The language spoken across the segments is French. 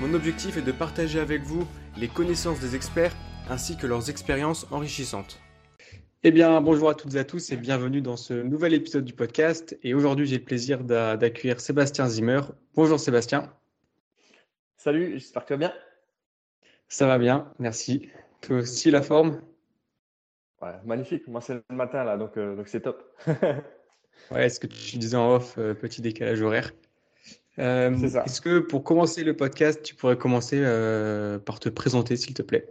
Mon objectif est de partager avec vous les connaissances des experts ainsi que leurs expériences enrichissantes. Eh bien, bonjour à toutes et à tous et bienvenue dans ce nouvel épisode du podcast. Et aujourd'hui, j'ai le plaisir d'accueillir Sébastien Zimmer. Bonjour Sébastien. Salut, j'espère que tu vas bien. Ça va bien, merci. Toi aussi, la forme? Ouais, magnifique. Moi, c'est le matin là, donc euh, donc c'est top. ouais, est-ce que tu disais en off, euh, petit décalage horaire euh, Est-ce que pour commencer le podcast, tu pourrais commencer euh, par te présenter, s'il te plaît?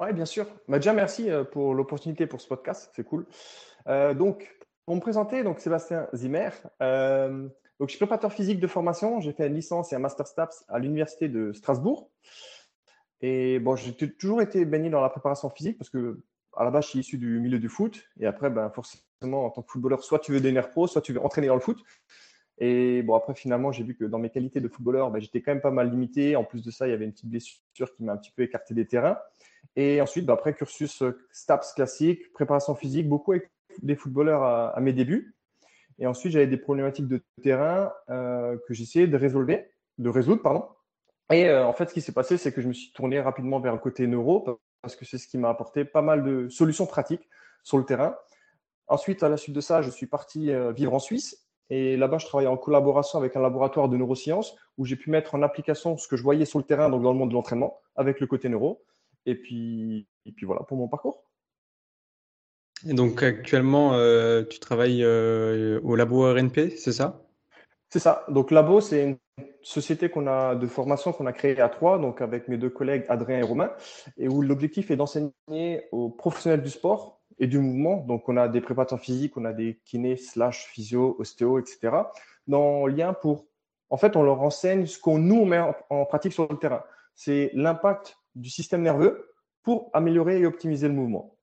Oui, bien sûr. Bah, déjà, merci euh, pour l'opportunité pour ce podcast, c'est cool. donc, pour me présenter, donc Sébastien Zimmer. donc, je suis préparateur physique de formation. J'ai fait une licence et un master STAPS à l'université de Strasbourg. Et bon, j'ai toujours été baigné dans la préparation physique parce que à la base, je suis issu du milieu du foot. Et après, ben, forcément, en tant que footballeur, soit tu veux devenir pro, soit tu veux entraîner dans le foot. Et bon, après, finalement, j'ai vu que dans mes qualités de footballeur, ben, j'étais quand même pas mal limité. En plus de ça, il y avait une petite blessure qui m'a un petit peu écarté des terrains. Et ensuite, ben, après, cursus euh, STAPS classique, préparation physique, beaucoup avec des footballeurs à, mes débuts. Et ensuite, j'avais des problématiques de terrain euh, que j'essayais de résoudre, de résoudre pardon. Et euh, en fait, ce qui s'est passé, c'est que je me suis tourné rapidement vers le côté neuro parce que c'est ce qui m'a apporté pas mal de solutions pratiques sur le terrain. Ensuite, à la suite de ça, je suis parti vivre en Suisse et là-bas, je travaillais en collaboration avec un laboratoire de neurosciences où j'ai pu mettre en application ce que je voyais sur le terrain, donc dans le monde de l'entraînement, avec le côté neuro. Et puis, et puis voilà pour mon parcours. Et donc actuellement, euh, tu travailles euh, au labo RNP, c'est ça? C'est ça. Donc Labo, c'est une société qu'on a de formation qu'on a créée à trois, donc avec mes deux collègues Adrien et Romain, et où l'objectif est d'enseigner aux professionnels du sport et du mouvement. Donc, on a des préparateurs physiques, on a des kinés, slash, physio, ostéo, etc. Dans lien pour, en fait, on leur enseigne ce qu'on nous met en, pratique sur le terrain. C'est l'impact du système nerveux pour améliorer et optimiser le mouvement.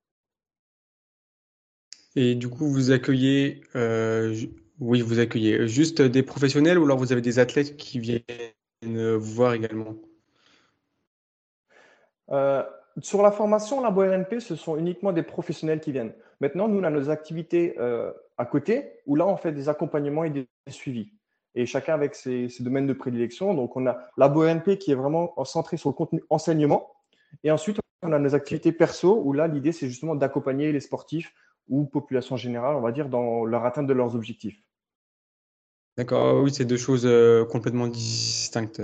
Et du coup, vous accueillez, euh, oui, vous accueillez juste des professionnels ou alors vous avez des athlètes qui viennent vous voir également? Euh, sur la formation, la RNP, ce sont uniquement des professionnels qui viennent. Maintenant, nous, on a nos activités euh, à côté où là, on fait des accompagnements et des suivis. Et chacun avec ses, domaines de prédilection. Donc, on a la RNP qui est vraiment centrée sur le contenu enseignement. Et ensuite, on a nos activités perso où là, l'idée, c'est justement d'accompagner les sportifs ou population générale, on va dire, dans leur atteinte de leurs objectifs. D'accord, oui, c'est deux choses euh, complètement distinctes.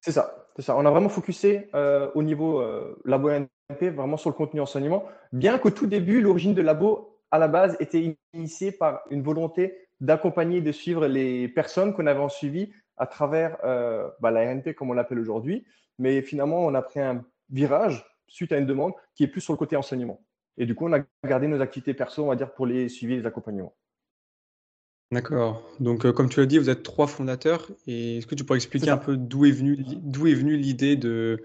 C'est ça. C'est ça. On a vraiment focusé euh, au niveau euh, Labo NP, vraiment sur le contenu enseignement, bien qu'au tout début, l'origine de Labo, à la base, était initiée par une volonté d'accompagner et de suivre les personnes qu'on avait en suivi à travers euh, bah, la RNP, comme on l'appelle aujourd'hui. Mais finalement, on a pris un virage suite à une demande qui est plus sur le côté enseignement. Et du coup, on a gardé nos activités perso, on va dire, pour les suivis et les accompagnements. D'accord. Donc, euh, comme tu l'as dit, vous êtes trois fondateurs. Et est-ce que tu pourrais expliquer un peu d'où est venue d'où est venue l'idée de,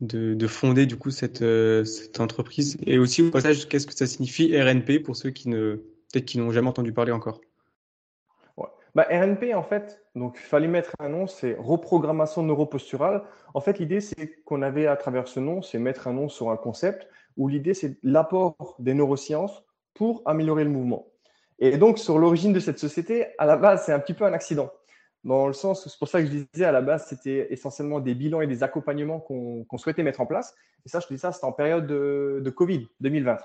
de, fonder du coup cette, euh, cette entreprise? Et aussi au passage, qu'est-ce que ça signifie RNP pour ceux qui ne peut-être qui n'ont jamais entendu parler encore? Bah, RNP, en fait, donc il fallait mettre un nom, c'est reprogrammation neuroposturale. En fait, l'idée, c'est qu'on avait à travers ce nom, c'est mettre un nom sur un concept où l'idée, c'est l'apport des neurosciences pour améliorer le mouvement. Et donc, sur l'origine de cette société, à la base, c'est un petit peu un accident. Dans le sens, c'est pour ça que je disais à la base, c'était essentiellement des bilans et des accompagnements qu'on souhaitait mettre en place. Et ça, je dis ça, c'était en période de, Covid 2020.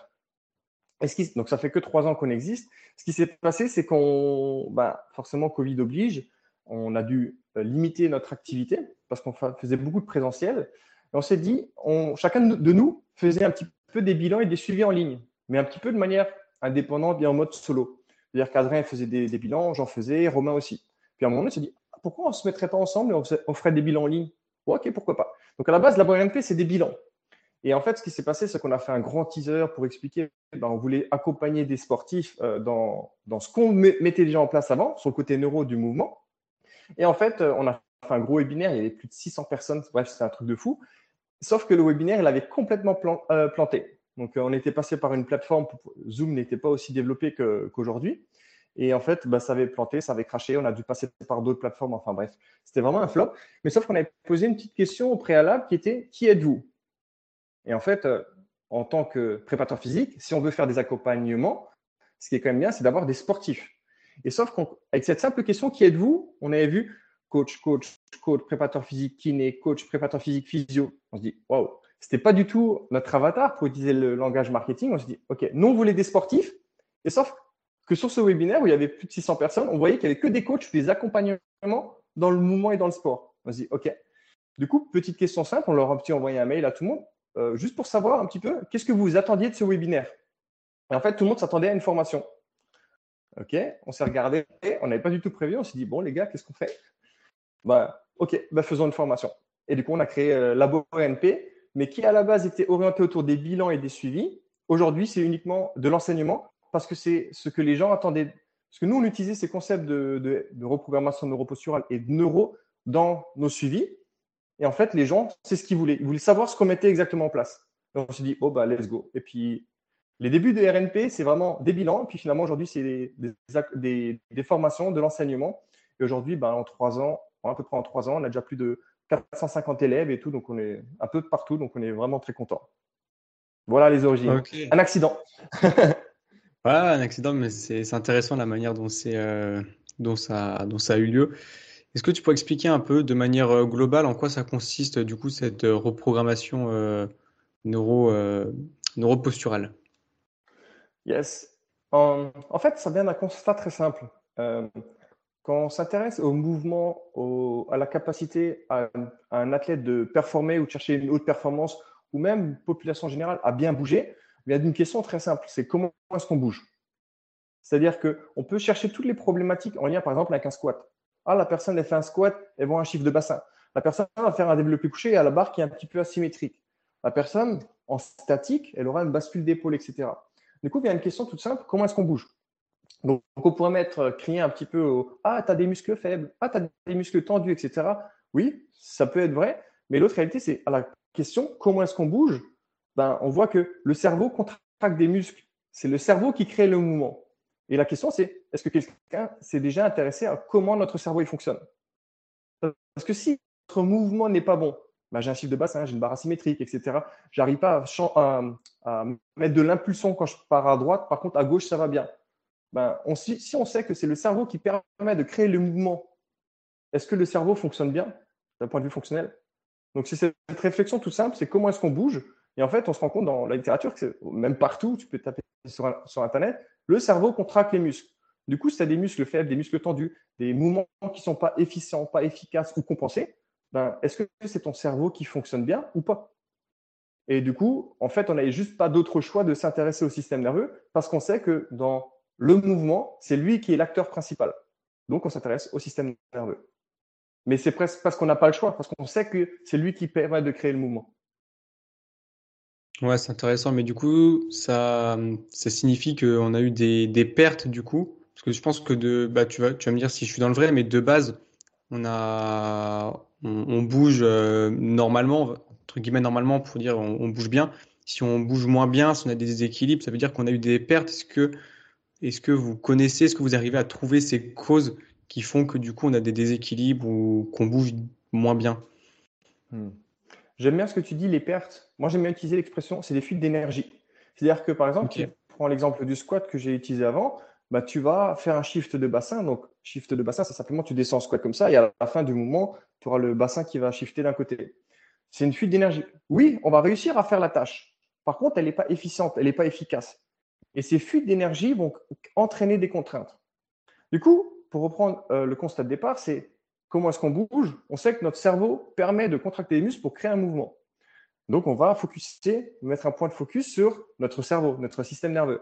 Et ce qui, donc, ça fait que trois ans qu'on existe. Ce qui s'est passé, c'est qu'on, bah, forcément, Covid oblige, on a dû euh, limiter notre activité parce qu'on faisait beaucoup de présentiel. Et on s'est dit, chacun de nous faisait un petit peu des bilans et des suivis en ligne, mais un petit peu de manière indépendante et en mode solo. C'est-à-dire qu'Adrien faisait des, bilans, j'en faisais, Romain aussi. Puis à un moment, on s'est dit, ah, pourquoi on ne se mettrait pas ensemble et on, ferait des bilans en ligne? Ok, pourquoi pas. Donc à la base, la RNP, c'est des bilans. Et en fait, ce qui s'est passé, c'est qu'on a fait un grand teaser pour expliquer, ben, on voulait accompagner des sportifs euh, dans, dans, ce qu'on mettait déjà en place avant, sur le côté neuro du mouvement. Et en fait, euh, on a fait un gros webinaire, il y avait plus de 600 personnes. Bref, c'était un truc de fou. Sauf que le webinaire, il avait complètement euh, planté. Donc, on était passé par une plateforme. Zoom n'était pas aussi développé qu'aujourd'hui. et en fait, bah, ça avait planté, ça avait craché. On a dû passer par d'autres plateformes. Enfin bref, c'était vraiment un flop. Mais sauf qu'on avait posé une petite question au préalable qui était Qui êtes-vous? Et en fait, en tant que préparateur physique, si on veut faire des accompagnements, ce qui est quand même bien, c'est d'avoir des sportifs. Et sauf qu'avec cette simple question, qui êtes-vous? On avait vu coach, coach, coach, préparateur physique, kiné, coach, préparateur physique, physio. On se dit, waouh, c'était pas du tout notre avatar pour utiliser le langage marketing. On se dit, OK, nous, on voulait des sportifs. Et sauf que sur ce webinaire où il y avait plus de 600 personnes, on voyait qu'il n'y avait que des coachs, des accompagnements dans le mouvement et dans le sport. On se dit, OK. Du coup, petite question simple, on leur a envoyé un mail à tout le monde. Euh, juste pour savoir un petit peu, qu'est-ce que vous attendiez de ce webinaire? Et en fait, tout le monde s'attendait à une formation. OK, on s'est regardé, on n'avait pas du tout prévu, on s'est dit, bon, les gars, qu'est-ce qu'on fait? Bah, OK, bah, faisons une formation. Et du coup, on a créé euh, Labo NP, mais qui à la base était orienté autour des bilans et des suivis. Aujourd'hui, c'est uniquement de l'enseignement parce que c'est ce que les gens attendaient. Parce que nous, on utilisait ces concepts de, de, reprogrammation neuroposturale et de neuro dans nos suivis. Et en fait, les gens, c'est ce qu'ils voulaient. Ils voulaient savoir ce qu'on mettait exactement en place. Donc, on s'est dit, oh, bah, let's go. Et puis, les débuts de RNP, c'est vraiment des bilans. Et puis, finalement, aujourd'hui, c'est des, des, formations, de l'enseignement. Et aujourd'hui, bah, en trois ans, à peu près en trois ans, on a déjà plus de 450 élèves et tout. Donc, on est un peu partout. Donc, on est vraiment très content. Voilà les origines. Un accident. voilà, un accident, mais c'est intéressant la manière dont, euh, dont, ça, dont ça a eu lieu. Est-ce que tu peux expliquer un peu de manière euh, globale en quoi ça consiste du coup cette euh, reprogrammation euh, neuro, neuroposturale? Yes. En, fait, ça vient d'un constat très simple. Quand on s'intéresse au mouvement, à la capacité à, un athlète de performer ou de chercher une haute performance, ou même population générale à bien bouger, il y a une question très simple, c'est comment est-ce qu'on bouge? C'est-à-dire qu'on peut chercher toutes les problématiques en lien par exemple avec un squat. Ah, la personne, elle fait un squat, elle voit un chiffre de bassin. La personne va faire un développé couché à la barre qui est un petit peu asymétrique. La personne, en statique, elle aura une bascule d'épaule, etc. Du coup, il y a une question toute simple comment est-ce qu'on bouge? Donc, on pourrait mettre, euh, crier un petit peu au Ah, tu as des muscles faibles, ah, tu as des muscles tendus, etc. Oui, ça peut être vrai, mais l'autre réalité, c'est à la question comment est-ce qu'on bouge? Ben, On voit que le cerveau contracte des muscles. C'est le cerveau qui crée le mouvement. Et la question, c'est est-ce que quelqu'un s'est déjà intéressé à comment notre cerveau il fonctionne? Parce que si notre mouvement n'est pas bon, bah, j'ai un chiffre de bassin, j'ai une barre asymétrique, etc. J'arrive pas à, mettre de l'impulsion quand je pars à droite, par contre à gauche, ça va bien. Ben, si on sait que c'est le cerveau qui permet de créer le mouvement, est-ce que le cerveau fonctionne bien d'un point de vue fonctionnel? Donc, c'est cette réflexion tout simple, c'est comment est-ce qu'on bouge Et en fait, on se rend compte dans la littérature, que même partout, tu peux taper sur Internet, le cerveau contracte les muscles. Du coup, si tu as des muscles faibles, des muscles tendus, des mouvements qui ne sont pas efficients, pas efficaces ou compensés, ben, est-ce que c'est ton cerveau qui fonctionne bien ou pas? Et du coup, en fait, on n'avait juste pas d'autre choix de s'intéresser au système nerveux parce qu'on sait que dans le mouvement, c'est lui qui est l'acteur principal. Donc, on s'intéresse au système nerveux. Mais c'est presque parce qu'on n'a pas le choix, parce qu'on sait que c'est lui qui permet de créer le mouvement. Ouais, c'est intéressant, mais du coup, ça, ça signifie qu'on a eu des, pertes du coup? Parce que je pense que de, bah, tu vas, tu vas me dire si je suis dans le vrai, mais de base, on a, on, bouge euh, normalement, entre guillemets normalement pour dire on, bouge bien. Si on bouge moins bien, si on a des déséquilibres, ça veut dire qu'on a eu des pertes. Est-ce que, est-ce que vous connaissez, est-ce que vous arrivez à trouver ces causes qui font que du coup on a des déséquilibres ou qu'on bouge moins bien? Hmm. J'aime bien ce que tu dis, les pertes. Moi, j'aime bien utiliser l'expression, c'est des fuites d'énergie. C'est-à-dire que, par exemple, tu prends l'exemple du squat que j'ai utilisé avant, bah, tu vas faire un shift de bassin. Donc, shift de bassin, c'est simplement tu descends en squat comme ça et à la fin du mouvement, tu auras le bassin qui va shifter d'un côté. C'est une fuite d'énergie. Oui, on va réussir à faire la tâche. Par contre, elle n'est pas efficiente, elle n'est pas efficace. Et ces fuites d'énergie vont entraîner des contraintes. Du coup, pour reprendre euh, le constat de départ, c'est comment est-ce qu'on bouge? On sait que notre cerveau permet de contracter les muscles pour créer un mouvement. Donc, on va focuser, mettre un point de focus sur notre cerveau, notre système nerveux.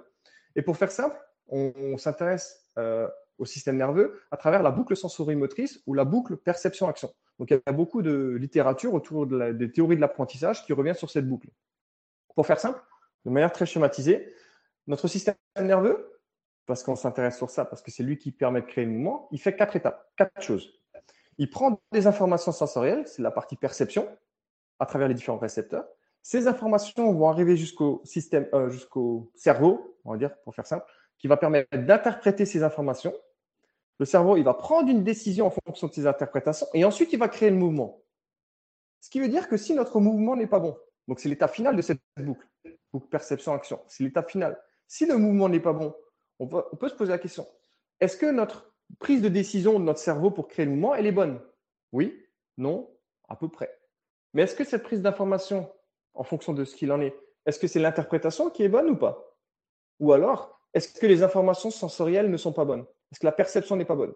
Et pour faire simple, on, s'intéresse euh, au système nerveux à travers la boucle sensorimotrice ou la boucle perception-action. Donc, il y a beaucoup de littérature autour des théories de l'apprentissage qui revient sur cette boucle. Pour faire simple, de manière très schématisée, notre système nerveux, parce qu'on s'intéresse sur ça, parce que c'est lui qui permet de créer le mouvement, il fait quatre étapes, quatre choses. Il prend des informations sensorielles, c'est la partie perception, à travers les différents récepteurs. Ces informations vont arriver jusqu'au système, euh, jusqu'au cerveau, on va dire, pour faire simple, qui va permettre d'interpréter ces informations. Le cerveau, il va prendre une décision en fonction de ces interprétations et ensuite il va créer le mouvement. Ce qui veut dire que si notre mouvement n'est pas bon, donc c'est l'état final de cette boucle, boucle perception-action, c'est l'état final. Si le mouvement n'est pas bon, on peut, se poser la question est-ce que notre prise de décision de notre cerveau pour créer le mouvement, elle est bonne? Oui, non, à peu près. Mais est-ce que cette prise d'information, en fonction de ce qu'il en est, est-ce que c'est l'interprétation qui est bonne ou pas? Ou alors, est-ce que les informations sensorielles ne sont pas bonnes? Est-ce que la perception n'est pas bonne?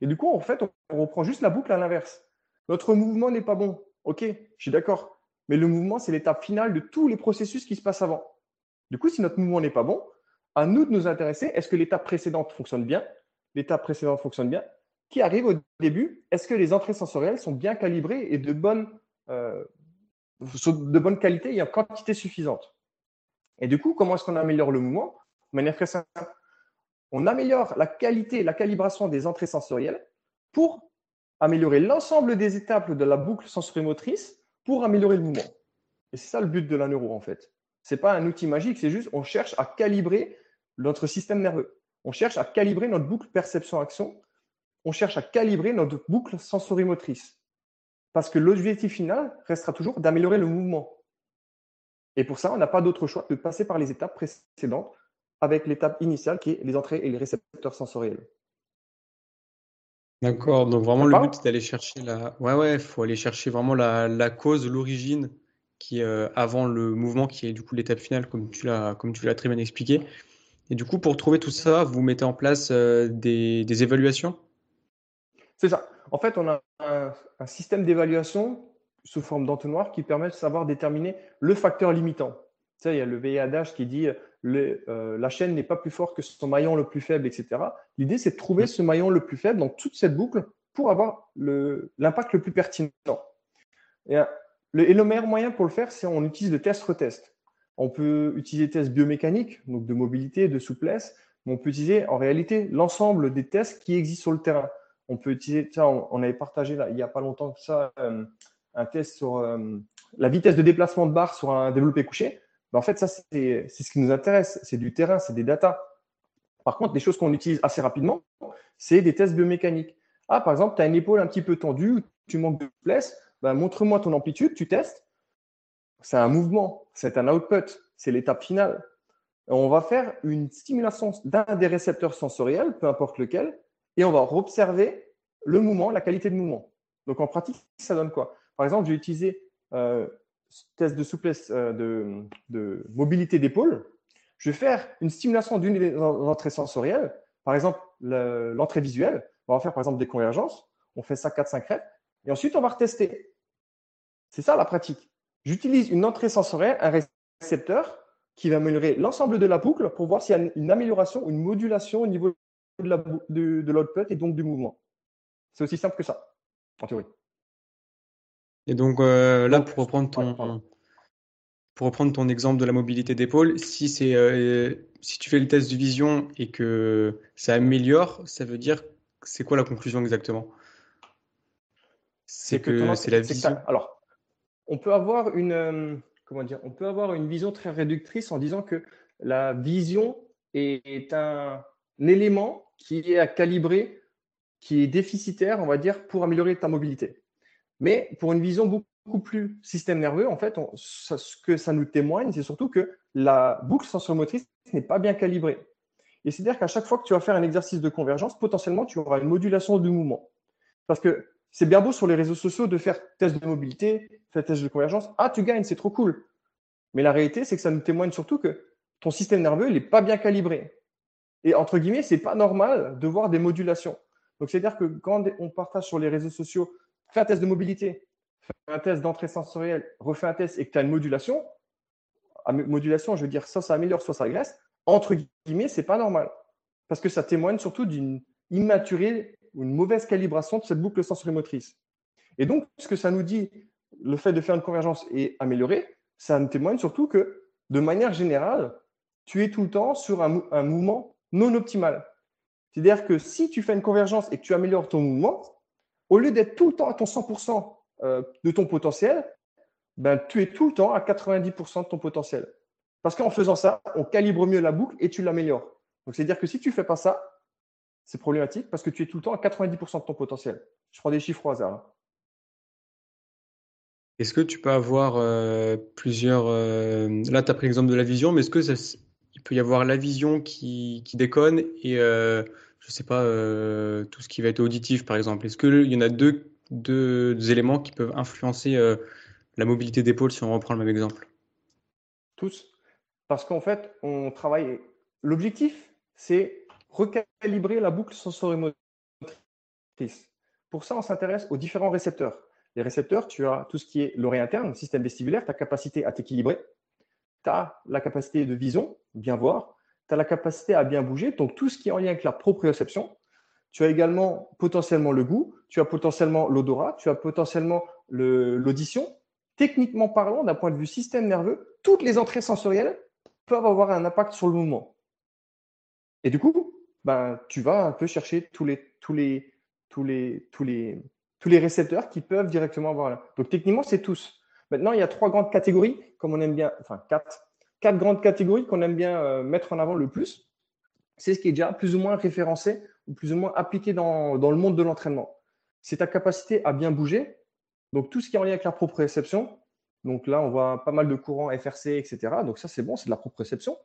Et du coup, en fait, on reprend juste la boucle à l'inverse. Notre mouvement n'est pas bon. Ok, je suis d'accord. Mais le mouvement, c'est l'étape finale de tous les processus qui se passent avant. Du coup, si notre mouvement n'est pas bon, à nous de nous intéresser, est-ce que l'étape précédente fonctionne bien L'étape précédente fonctionne bien Qui arrive au début Est-ce que les entrées sensorielles sont bien calibrées et de bonne, euh, de bonne qualité et en quantité suffisante? Et du coup, comment est-ce qu'on améliore le mouvement? De manière très simple. On améliore la qualité la calibration des entrées sensorielles pour améliorer l'ensemble des étapes de la boucle sensorimotrice pour améliorer le mouvement. Et c'est ça le but de la neuro, en fait. Ce n'est pas un outil magique, c'est juste on cherche à calibrer notre système nerveux. On cherche à calibrer notre boucle perception-action. On cherche à calibrer notre boucle sensorimotrice. Parce que l'objectif final restera toujours d'améliorer le mouvement. Et pour ça, on n'a pas d'autre choix que de passer par les étapes précédentes avec l'étape initiale qui est les entrées et les récepteurs sensoriels. D'accord, donc vraiment le but c'est d'aller chercher la. Ouais, ouais, il faut aller chercher vraiment la, la cause, l'origine qui euh, avant le mouvement, qui est du coup l'étape finale, comme tu l'as comme tu l'as très bien expliqué. Et du coup, pour trouver tout ça, vous mettez en place euh, des, évaluations? C'est ça. En fait, on a un, système d'évaluation sous forme d'entonnoir qui permet de savoir déterminer le facteur limitant. Tu sais, il y a le VADH qui dit euh, la chaîne n'est pas plus forte que son maillon le plus faible, etc. L'idée, c'est de trouver ce maillon le plus faible dans toute cette boucle pour avoir l'impact le, plus pertinent. Et, et, le, meilleur moyen pour le faire, c'est on utilise le test-retest. On peut utiliser des tests biomécaniques, donc de mobilité, de souplesse, mais on peut utiliser en réalité l'ensemble des tests qui existent sur le terrain. On peut utiliser, ça, on, avait partagé là, il n'y a pas longtemps que ça, euh, un test sur euh, la vitesse de déplacement de barre sur un développé couché. Ben, en fait, ça, c'est ce qui nous intéresse. C'est du terrain, c'est des datas. Par contre, des choses qu'on utilise assez rapidement, c'est des tests biomécaniques. Ah, par exemple, tu as une épaule un petit peu tendue, tu manques de souplesse, ben, montre-moi ton amplitude, tu testes c'est un mouvement, c'est un output, c'est l'étape finale. On va faire une stimulation d'un des récepteurs sensoriels, peu importe lequel, et on va observer le mouvement, la qualité de mouvement. Donc en pratique, ça donne quoi? Par exemple, j'ai utilisé euh, test de souplesse euh, de, mobilité d'épaule. Je vais faire une stimulation d'une des entrées sensorielles, par exemple l'entrée visuelle. On va faire par exemple des convergences. On fait ça 4-5 reps. Et ensuite, on va retester. C'est ça la pratique. J'utilise une entrée sensorielle, un récepteur qui va améliorer l'ensemble de la boucle pour voir s'il y a une amélioration, une modulation au niveau de l'output et donc du mouvement. C'est aussi simple que ça, en théorie. Et donc euh, là, pour reprendre ton, pour reprendre ton exemple de la mobilité d'épaule, si c'est euh, si tu fais le test de vision et que ça améliore, ça veut dire c'est quoi la conclusion exactement? C'est que, c'est la vision. alors, on peut avoir une, euh, comment dire, on peut avoir une vision très réductrice en disant que la vision est, un, élément qui est à calibrer, qui est déficitaire, on va dire, pour améliorer ta mobilité. Mais pour une vision beaucoup plus système nerveux, en fait, ce que ça nous témoigne, c'est surtout que la boucle sensorimotrice n'est pas bien calibrée. Et c'est-à-dire qu'à chaque fois que tu vas faire un exercice de convergence, potentiellement, tu auras une modulation du mouvement. Parce que c'est bien beau sur les réseaux sociaux de faire test de mobilité, faire test de convergence. Ah, tu gagnes, c'est trop cool. Mais la réalité, c'est que ça nous témoigne surtout que ton système nerveux, il n'est pas bien calibré. Et entre guillemets, c'est pas normal de voir des modulations. Donc, c'est-à-dire que quand on partage sur les réseaux sociaux, fais un test de mobilité, fais un test d'entrée sensorielle, refais un test et que tu as une modulation, modulation, je veux dire, soit ça améliore, soit ça agresse, entre guillemets, c'est pas normal. Parce que ça témoigne surtout d'une immaturité ou une mauvaise calibration de cette boucle sensorimotrice. Et donc, ce que ça nous dit, le fait de faire une convergence et améliorer, ça nous témoigne surtout que, de manière générale, tu es tout le temps sur un, mouvement non optimal. C'est-à-dire que si tu fais une convergence et que tu améliores ton mouvement, au lieu d'être tout le temps à ton 100% euh, de ton potentiel, ben, tu es tout le temps à 90% de ton potentiel. Parce qu'en faisant ça, on calibre mieux la boucle et tu l'améliores. Donc, c'est-à-dire que si tu ne fais pas ça, c'est problématique parce que tu es tout le temps à 90% de ton potentiel. Je prends des chiffres au hasard. Hein. Est-ce que tu peux avoir euh, plusieurs. Euh, là, tu as pris l'exemple de la vision, mais est-ce que ça, il peut y avoir la vision qui, qui déconne et euh, je sais pas, tout ce qui va être auditif, par exemple? Est-ce qu'il y en a deux, deux, éléments qui peuvent influencer la mobilité d'épaule si on reprend le même exemple? Tous. Parce qu'en fait, on travaille. L'objectif, c'est recalibrer la boucle sensorimotrice. Pour ça, on s'intéresse aux différents récepteurs. Les récepteurs, tu as tout ce qui est l'oreille interne, le système vestibulaire, ta capacité à t'équilibrer, tu as la capacité de vision, bien voir, tu as la capacité à bien bouger, donc tout ce qui est en lien avec la proprioception. Tu as également potentiellement le goût, tu as potentiellement l'odorat, tu as potentiellement l'audition. Techniquement parlant, d'un point de vue système nerveux, toutes les entrées sensorielles peuvent avoir un impact sur le mouvement. Et du coup, ben, tu vas un peu chercher tous les, tous les, tous les, tous les, tous les récepteurs qui peuvent directement avoir là. Donc techniquement, c'est tous. Maintenant, il y a trois grandes catégories, comme on aime bien, enfin quatre, quatre grandes catégories qu'on aime bien euh, mettre en avant le plus. C'est ce qui est déjà plus ou moins référencé ou plus ou moins appliqué dans, dans le monde de l'entraînement. C'est ta capacité à bien bouger. Donc tout ce qui est en lien avec la proprioception. Donc là, on voit pas mal de courants FRC, etc. Donc ça, c'est bon, c'est de la proprioception.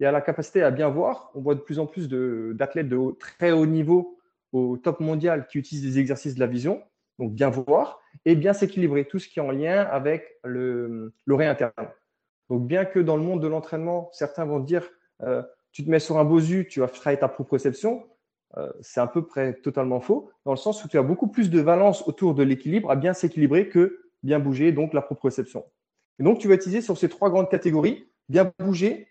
Y a la capacité à bien voir. On voit de plus en plus d'athlètes de, de très haut niveau au top mondial qui utilisent des exercices de la vision donc bien voir, et bien s'équilibrer, tout ce qui est en lien avec l'oreille interne. Donc bien que dans le monde de l'entraînement, certains vont dire, euh, tu te mets sur un bosu, tu vas travailler ta proprioception, euh, c'est à peu près totalement faux, dans le sens où tu as beaucoup plus de valence autour de l'équilibre à bien s'équilibrer que bien bouger, donc la proprioception. Et donc tu vas utiliser sur ces trois grandes catégories, bien bouger,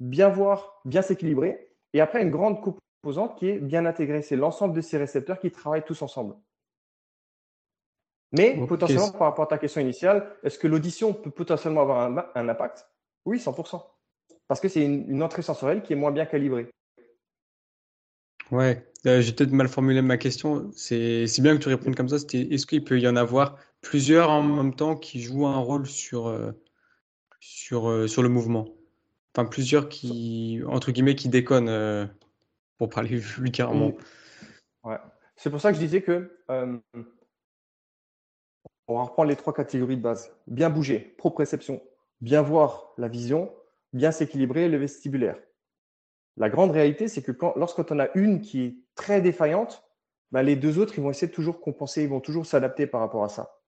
bien voir, bien s'équilibrer, et après une grande composante qui est bien intégrée, c'est l'ensemble de ces récepteurs qui travaillent tous ensemble. Mais potentiellement, par rapport à ta question initiale, est-ce que l'audition peut potentiellement avoir un, impact? Oui, 100%. Parce que c'est une, entrée sensorielle qui est moins bien calibrée. Ouais, euh, j'ai peut-être mal formulé ma question. C'est bien que tu répondes comme ça. Est-ce qu'il peut y en avoir plusieurs en même temps qui jouent un rôle sur, euh, sur, euh, sur le mouvement? Enfin, plusieurs qui, entre guillemets, qui déconnent, pour parler vulgairement. Ouais. C'est pour ça que je disais que on va reprendre les trois catégories de base. Bien bouger, proprioception, bien voir la vision, bien s'équilibrer, le vestibulaire. La grande réalité, c'est que quand, lorsqu'on a une qui est très défaillante, ben, les deux autres, ils vont essayer de toujours compenser, ils vont toujours s'adapter par rapport à ça.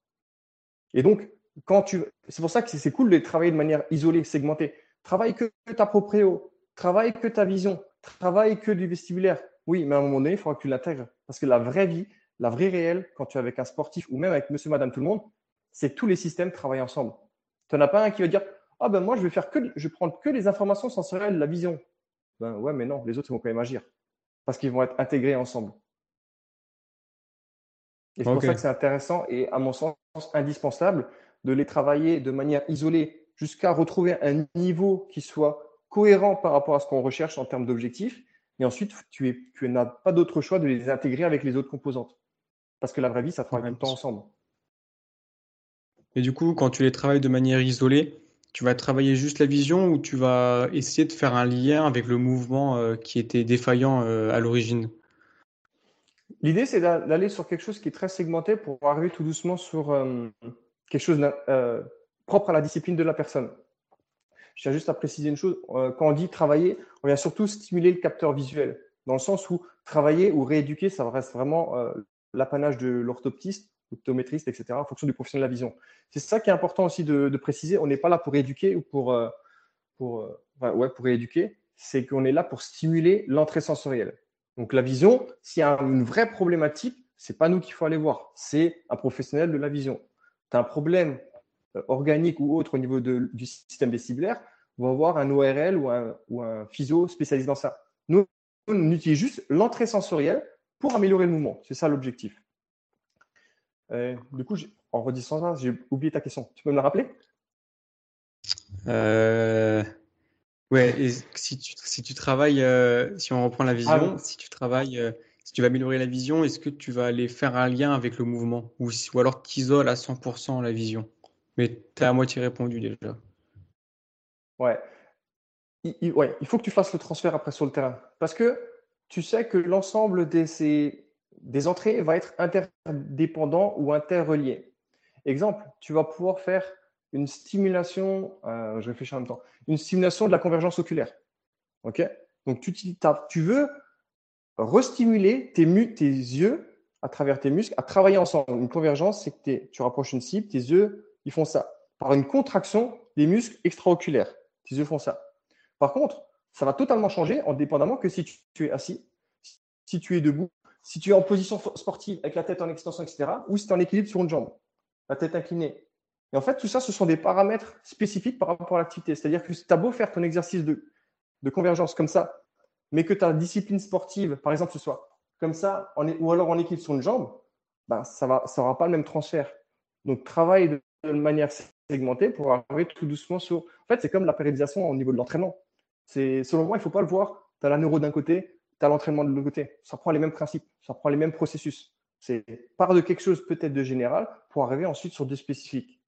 Et donc, quand tu, c'est pour ça que c'est cool de travailler de manière isolée, segmentée. Travaille que ta proprio, travaille que ta vision, travaille que du vestibulaire. Oui, mais à un moment donné, il faudra que tu l'intègres. Parce que la vraie vie, la vraie réelle, quand tu es avec un sportif ou même avec monsieur, madame, tout le monde, c'est tous les systèmes travaillent ensemble. Tu n'en as pas un qui va dire Ah ben moi, je vais faire que, je vais prendre que les informations sensorielles, la vision. Ben ouais, mais non, les autres, ils vont quand même agir. Parce qu'ils vont être intégrés ensemble. Et c'est pour ça que c'est intéressant et, à mon sens, indispensable de les travailler de manière isolée jusqu'à retrouver un niveau qui soit cohérent par rapport à ce qu'on recherche en termes d'objectifs. Et ensuite, tu, tu n'as pas d'autre choix de les intégrer avec les autres composantes. Parce que la vraie vie, ça travaille tout le temps ensemble. Et du coup, quand tu les travailles de manière isolée, tu vas travailler juste la vision ou tu vas essayer de faire un lien avec le mouvement euh, qui était défaillant euh, à l'origine? L'idée, c'est d'aller sur quelque chose qui est très segmenté pour arriver tout doucement sur euh, quelque chose propre à la discipline de la personne. Je tiens juste à préciser une chose. quand on dit travailler, on vient surtout stimuler le capteur visuel, dans le sens où travailler ou rééduquer, ça reste vraiment l'apanage de l'orthoptiste, l'optométriste, etc., en fonction du professionnel de la vision. C'est ça qui est important aussi de, préciser. On n'est pas là pour éduquer ou pour, euh, pour, euh, ouais, pour éduquer, c'est qu'on est là pour stimuler l'entrée sensorielle. Donc la vision, s'il y a une vraie problématique, c'est pas nous qu'il faut aller voir, c'est un professionnel de la vision. Tu as un problème euh, organique ou autre au niveau du système vestibulaire, on va voir un ORL ou un, ou un physio spécialisé dans ça. Nous, on utilise juste l'entrée sensorielle pour améliorer le mouvement. C'est ça l'objectif. Euh, du coup, en redisant ça, j'ai oublié ta question. Tu peux me la rappeler? Euh, Ouais, et si tu, si tu travailles, euh, si on reprend la vision, ah si tu travailles si tu vas améliorer la vision, est-ce que tu vas aller faire un lien avec le mouvement? Ou, ou alors tu isoles à 100% la vision? Mais tu as à moitié répondu déjà. Ouais. Il, ouais. il faut que tu fasses le transfert après sur le terrain. Parce que tu sais que l'ensemble des, des entrées va être interdépendant ou interrelié. Exemple, tu vas pouvoir faire une stimulation, euh, je réfléchis en même temps, une stimulation de la convergence oculaire. Ok? Donc, tu, tu veux restimuler tes, tes yeux à travers tes muscles à travailler ensemble. Une convergence, c'est que tu rapproches une cible, tes yeux, font ça. Par une contraction des muscles extraoculaires, tes yeux font ça. Par contre, ça va totalement changer en dépendamment que si tu, es assis, si tu es debout, si tu es en position sportive avec la tête en extension, etc., ou si tu es en équilibre sur une jambe, la tête inclinée. Et en fait, tout ça, ce sont des paramètres spécifiques par rapport à l'activité. C'est-à-dire que tu as beau faire ton exercice de, de convergence comme ça, mais que ta discipline sportive, par exemple, ce soit comme ça, ou alors en équipe sur une jambe, ben, ça ne ça pas le même transfert. Donc, travaille de, manière segmentée pour arriver tout doucement sur. En fait, c'est comme la périodisation au niveau de l'entraînement. Selon moi, il ne faut pas le voir. Tu as la neuro d'un côté, tu as l'entraînement de l'autre côté. Ça prend les mêmes principes, ça prend les mêmes processus. C'est part de quelque chose peut-être de général pour arriver ensuite sur des spécifiques.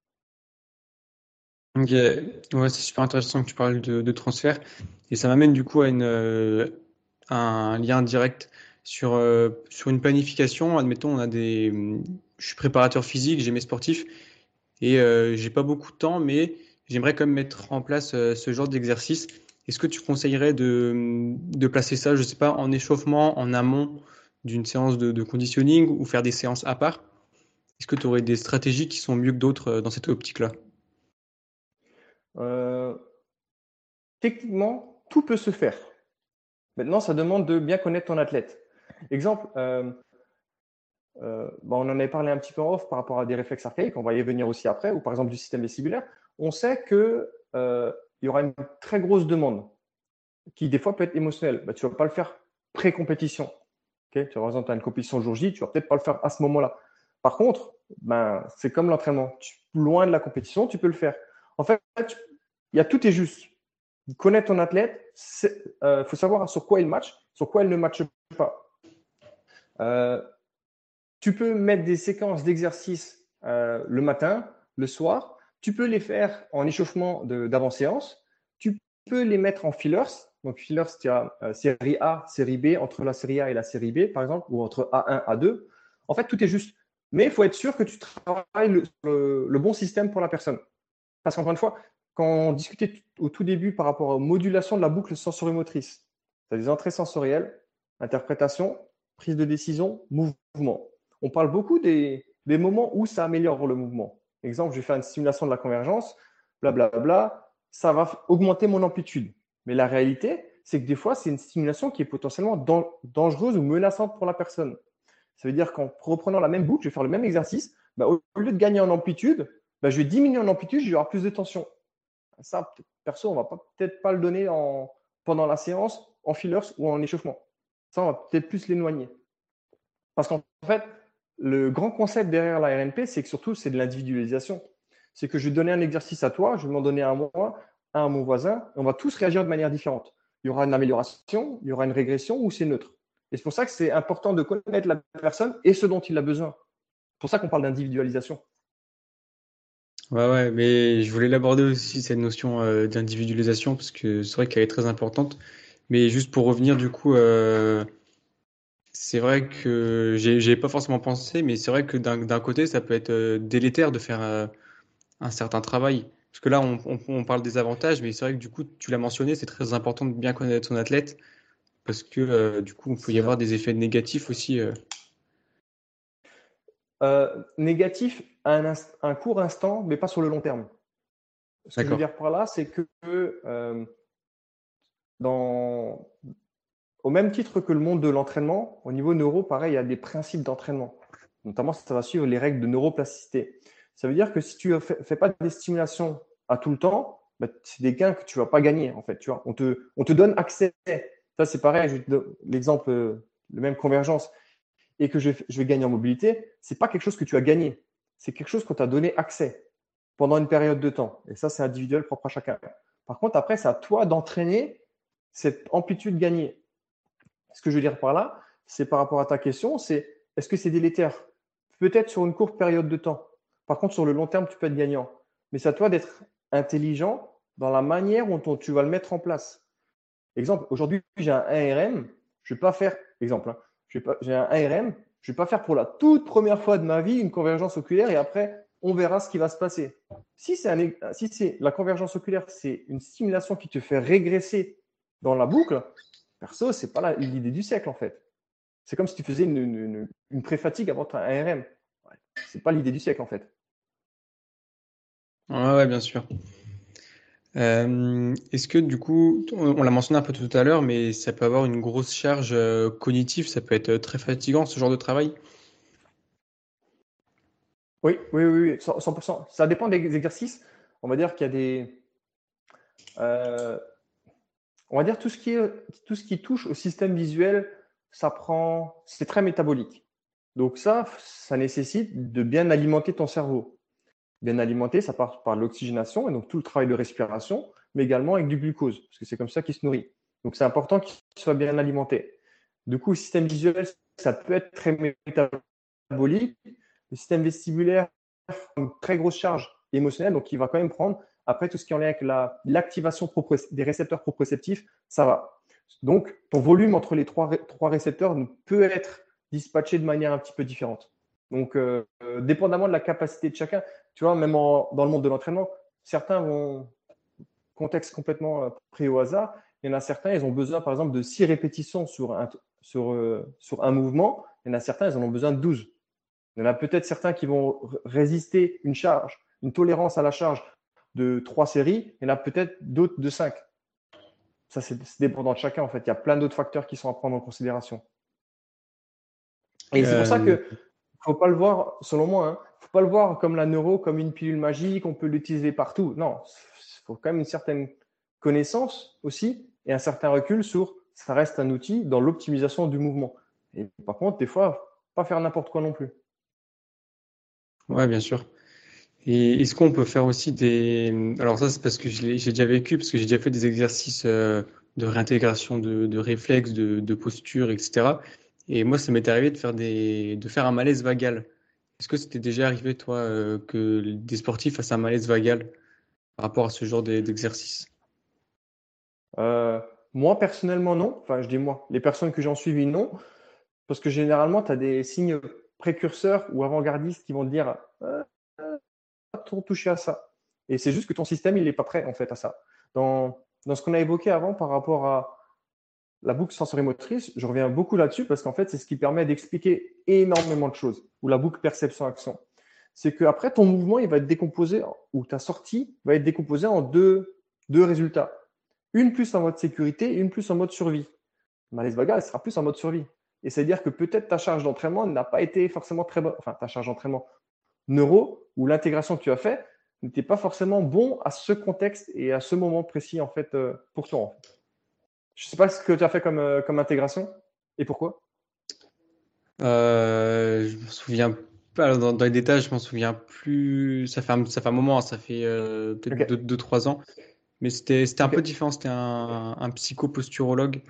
Ok, ouais, c'est super intéressant que tu parles de, transfert. Et ça m'amène du coup à, une, euh, un lien direct sur, euh, sur une planification. Admettons, on a des, je suis préparateur physique, j'ai mes sportifs et euh, j'ai pas beaucoup de temps, mais j'aimerais quand même mettre en place ce genre d'exercice. Est-ce que tu conseillerais de, placer ça, je sais pas, en échauffement, en amont d'une séance de, de, conditioning ou faire des séances à part? Est-ce que tu aurais des stratégies qui sont mieux que d'autres dans cette optique-là? Euh, techniquement, tout peut se faire. Maintenant, ça demande de bien connaître ton athlète. Exemple, euh, euh, on en avait parlé un petit peu en off par rapport à des réflexes archaïques, on va y venir aussi après, ou par exemple du système vestibulaire. On sait qu'il y aura une très grosse demande qui, des fois, peut être émotionnelle. Bah, tu ne vas pas le faire pré-compétition. tu vas, par exemple, as une compétition jour J, tu ne vas peut-être pas le faire à ce moment-là. Par contre, ben, c'est comme l'entraînement. Loin de la compétition, tu peux le faire. En fait, il y a tout est juste. Connaître ton athlète, il euh, faut savoir sur quoi il match, sur quoi il ne matche pas. Euh, tu peux mettre des séquences d'exercices euh, le matin, le soir. Tu peux les faire en échauffement d'avant-séance. Tu peux les mettre en fillers. Donc, fillers, tu as série A, série B, entre la série A et la série B, par exemple, ou entre A1, A2. En fait, tout est juste. Mais il faut être sûr que tu travailles le bon système pour la personne. Parce qu'encore une fois, quand on discutait au tout début par rapport aux modulations de la boucle sensorimotrice, tu as des entrées sensorielles, interprétation, prise de décision, mouvement. On parle beaucoup des, moments où ça améliore le mouvement. Exemple, je vais faire une stimulation de la convergence, blablabla, bla, bla, ça va augmenter mon amplitude. Mais la réalité, c'est que des fois, c'est une stimulation qui est potentiellement dangereuse ou menaçante pour la personne. Ça veut dire qu'en reprenant la même boucle, je vais faire le même exercice, bah, au lieu de gagner en amplitude, bah, je vais diminuer en amplitude, je vais avoir plus de tension. Ça, perso, on va peut-être pas le donner en, pendant la séance, en fillers ou en échauffement. Ça, on va peut-être plus l'éloigner. Parce qu'en fait, le grand concept derrière la RNP, c'est que surtout, c'est de l'individualisation. C'est que je vais donner un exercice à toi, je vais m'en donner un à moi, un à mon voisin, et on va tous réagir de manière différente. Il y aura une amélioration, il y aura une régression ou c'est neutre. Et c'est pour ça que c'est important de connaître la personne et ce dont il a besoin. C'est pour ça qu'on parle d'individualisation. Ouais, ouais, mais je voulais l'aborder aussi, cette notion euh, d'individualisation, parce que c'est vrai qu'elle est très importante. Mais juste pour revenir, du coup, euh, c'est vrai que j'ai pas forcément pensé, mais c'est vrai que d'un côté, ça peut être euh, délétère de faire un certain travail. Parce que là, on, on, parle des avantages, mais c'est vrai que du coup, tu l'as mentionné, c'est très important de bien connaître son athlète, parce que du coup, on peut y avoir des effets négatifs aussi. négatifs un, un, court instant, mais pas sur le long terme. Ce que je veux dire par là, c'est que euh, dans, au même titre que le monde de l'entraînement, au niveau neuro, pareil, il y a des principes d'entraînement. Notamment, ça va suivre les règles de neuroplasticité. Ça veut dire que si tu ne fais, pas des stimulations à tout le temps, bah, c'est des gains que tu ne vas pas gagner, en fait. Tu vois on, te, on te donne accès. Ça, c'est pareil. L'exemple, le même convergence, et que je, je vais gagner en mobilité, ce n'est pas quelque chose que tu as gagné c'est quelque chose qu'on t'a donné accès pendant une période de temps. Et ça, c'est individuel, propre à chacun. Par contre, après, c'est à toi d'entraîner cette amplitude gagnée. Ce que je veux dire par là, c'est par rapport à ta question, c'est est-ce que c'est délétère? Peut-être sur une courte période de temps. Par contre, sur le long terme, tu peux être gagnant. Mais c'est à toi d'être intelligent dans la manière dont tu vas le mettre en place. Exemple, aujourd'hui, j'ai un ARM. Je ne vais pas faire, exemple, hein, j'ai un ARM. Je ne vais pas faire pour la toute première fois de ma vie une convergence oculaire et après, on verra ce qui va se passer. Si c'est si la convergence oculaire, c'est une stimulation qui te fait régresser dans la boucle, perso, ce n'est pas l'idée du siècle en fait. C'est comme si tu faisais une, une, pré-fatigue avant un ARM. Ce n'est pas l'idée du siècle en fait. Ouais, bien sûr. Euh, est-ce que du coup, on, l'a mentionné un peu tout à l'heure, mais ça peut avoir une grosse charge euh, cognitive, ça peut être très fatigant ce genre de travail? Oui, oui, oui, 100%. Ça dépend des exercices. On va dire qu'il y a des. Euh, on va dire tout ce, qui tout ce qui touche au système visuel, ça prend. C'est très métabolique. Donc, ça, ça nécessite de bien alimenter ton cerveau bien alimenté, ça part par l'oxygénation et donc tout le travail de respiration, mais également avec du glucose, parce que c'est comme ça qu'il se nourrit. Donc c'est important qu'il soit bien alimenté. Du coup, le système visuel, ça peut être très métabolique. Le système vestibulaire, une très grosse charge émotionnelle, donc il va quand même prendre. Après, tout ce qui est en lien avec l'activation des récepteurs proprioceptifs, ça va. Donc, ton volume entre les trois, trois récepteurs peut être dispatché de manière un petit peu différente. Donc, euh, dépendamment de la capacité de chacun, tu vois, même dans le monde de l'entraînement, certains vont, contexte complètement euh, pris au hasard, il y en a certains, ils ont besoin, par exemple, de 6 répétitions sur un, sur, euh, sur un mouvement, il y en a certains, ils en ont besoin de 12. Il y en a peut-être certains qui vont résister une charge, une tolérance à la charge de 3 séries, il y en a peut-être d'autres de 5. Ça, c'est dépendant de chacun, en fait. Il y a plein d'autres facteurs qui sont à prendre en considération. Et c'est pour ça que faut pas le voir, selon moi, hein, faut pas le voir comme la neuro, comme une pilule magique, on peut l'utiliser partout. Non, il faut quand même une certaine connaissance aussi et un certain recul sur ça reste un outil dans l'optimisation du mouvement. Et par contre, des fois, pas faire n'importe quoi non plus. Ouais, bien sûr. Et est-ce qu'on peut faire aussi des. Alors, ça, c'est parce que j'ai déjà vécu, parce que j'ai déjà fait des exercices euh, de réintégration de, réflexes, de, de posture, etc. Et moi, ça m'est arrivé de faire, des, de faire un malaise vagal. Est-ce que c'était déjà arrivé, toi, euh, que des sportifs fassent un malaise vagal par rapport à ce genre d'exercice? Euh, Moi, personnellement, non. Enfin, je dis moi. Les personnes que j'en suivi, non. Parce que généralement, tu as des signes précurseurs ou avant-gardistes qui vont te dire trop toucher à ça. Et c'est juste que ton système, il n'est pas prêt, en fait, à ça. Dans, dans ce qu'on a évoqué avant par rapport à la boucle sensorimotrice, je reviens beaucoup là-dessus parce qu'en fait, c'est ce qui permet d'expliquer énormément de choses, ou la boucle perception-action. C'est qu'après, ton mouvement, il va être décomposé, ou ta sortie va être décomposée en deux, deux résultats. Une plus en mode sécurité, une plus en mode survie. Malaise vagal, elle sera plus en mode survie. Et c'est-à-dire que peut-être ta charge d'entraînement n'a pas été forcément très bonne, enfin ta charge d'entraînement neuro, ou l'intégration que tu as fait, n'était pas forcément bon à ce contexte et à ce moment précis en fait euh, pour toi. Je ne sais pas ce que tu as fait comme, euh, comme intégration et pourquoi. Euh, je me souviens pas, dans, les détails, je m'en souviens plus. Ça fait un, ça fait un moment, ça fait euh, peut-être 2-3 ans. Mais c'était un peu différent. C'était un, un psychoposturologue.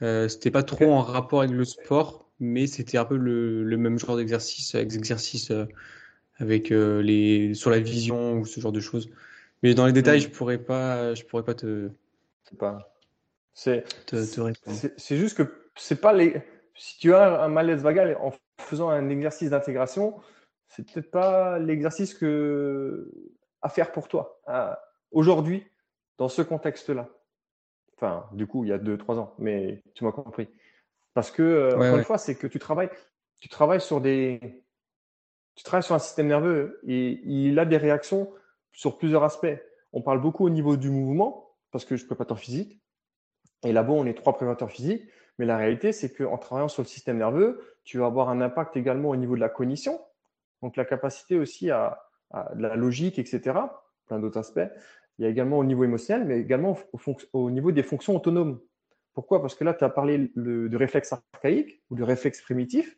C'était pas trop en rapport avec le sport, mais c'était un peu le, le, même genre d'exercice, euh, avec les, sur la vision ou ce genre de choses. Mais dans les détails, hmm. je pourrais pas, je pourrais pas te. C'est pas. C'est juste que c'est pas les. Si tu as un malaise vagal en faisant un exercice d'intégration, c'est peut-être pas l'exercice que à faire pour toi aujourd'hui dans ce contexte-là. Enfin, du coup, il y a deux, trois ans, mais tu m'as compris. Parce que euh, encore une fois, c'est que tu travailles, tu travailles sur des, tu travailles sur un système nerveux et il a des réactions sur plusieurs aspects. On parle beaucoup au niveau du mouvement parce que je pas t'en physique. Et là-bas, on est trois prévenateurs physiques. Mais la réalité, c'est qu'en travaillant sur le système nerveux, tu vas avoir un impact également au niveau de la cognition, donc la capacité aussi à, la logique, etc. Plein d'autres aspects. Il y a également au niveau émotionnel, mais également au, niveau des fonctions autonomes. Pourquoi? Parce que là, tu as parlé de réflexe archaïque ou de réflexe primitif.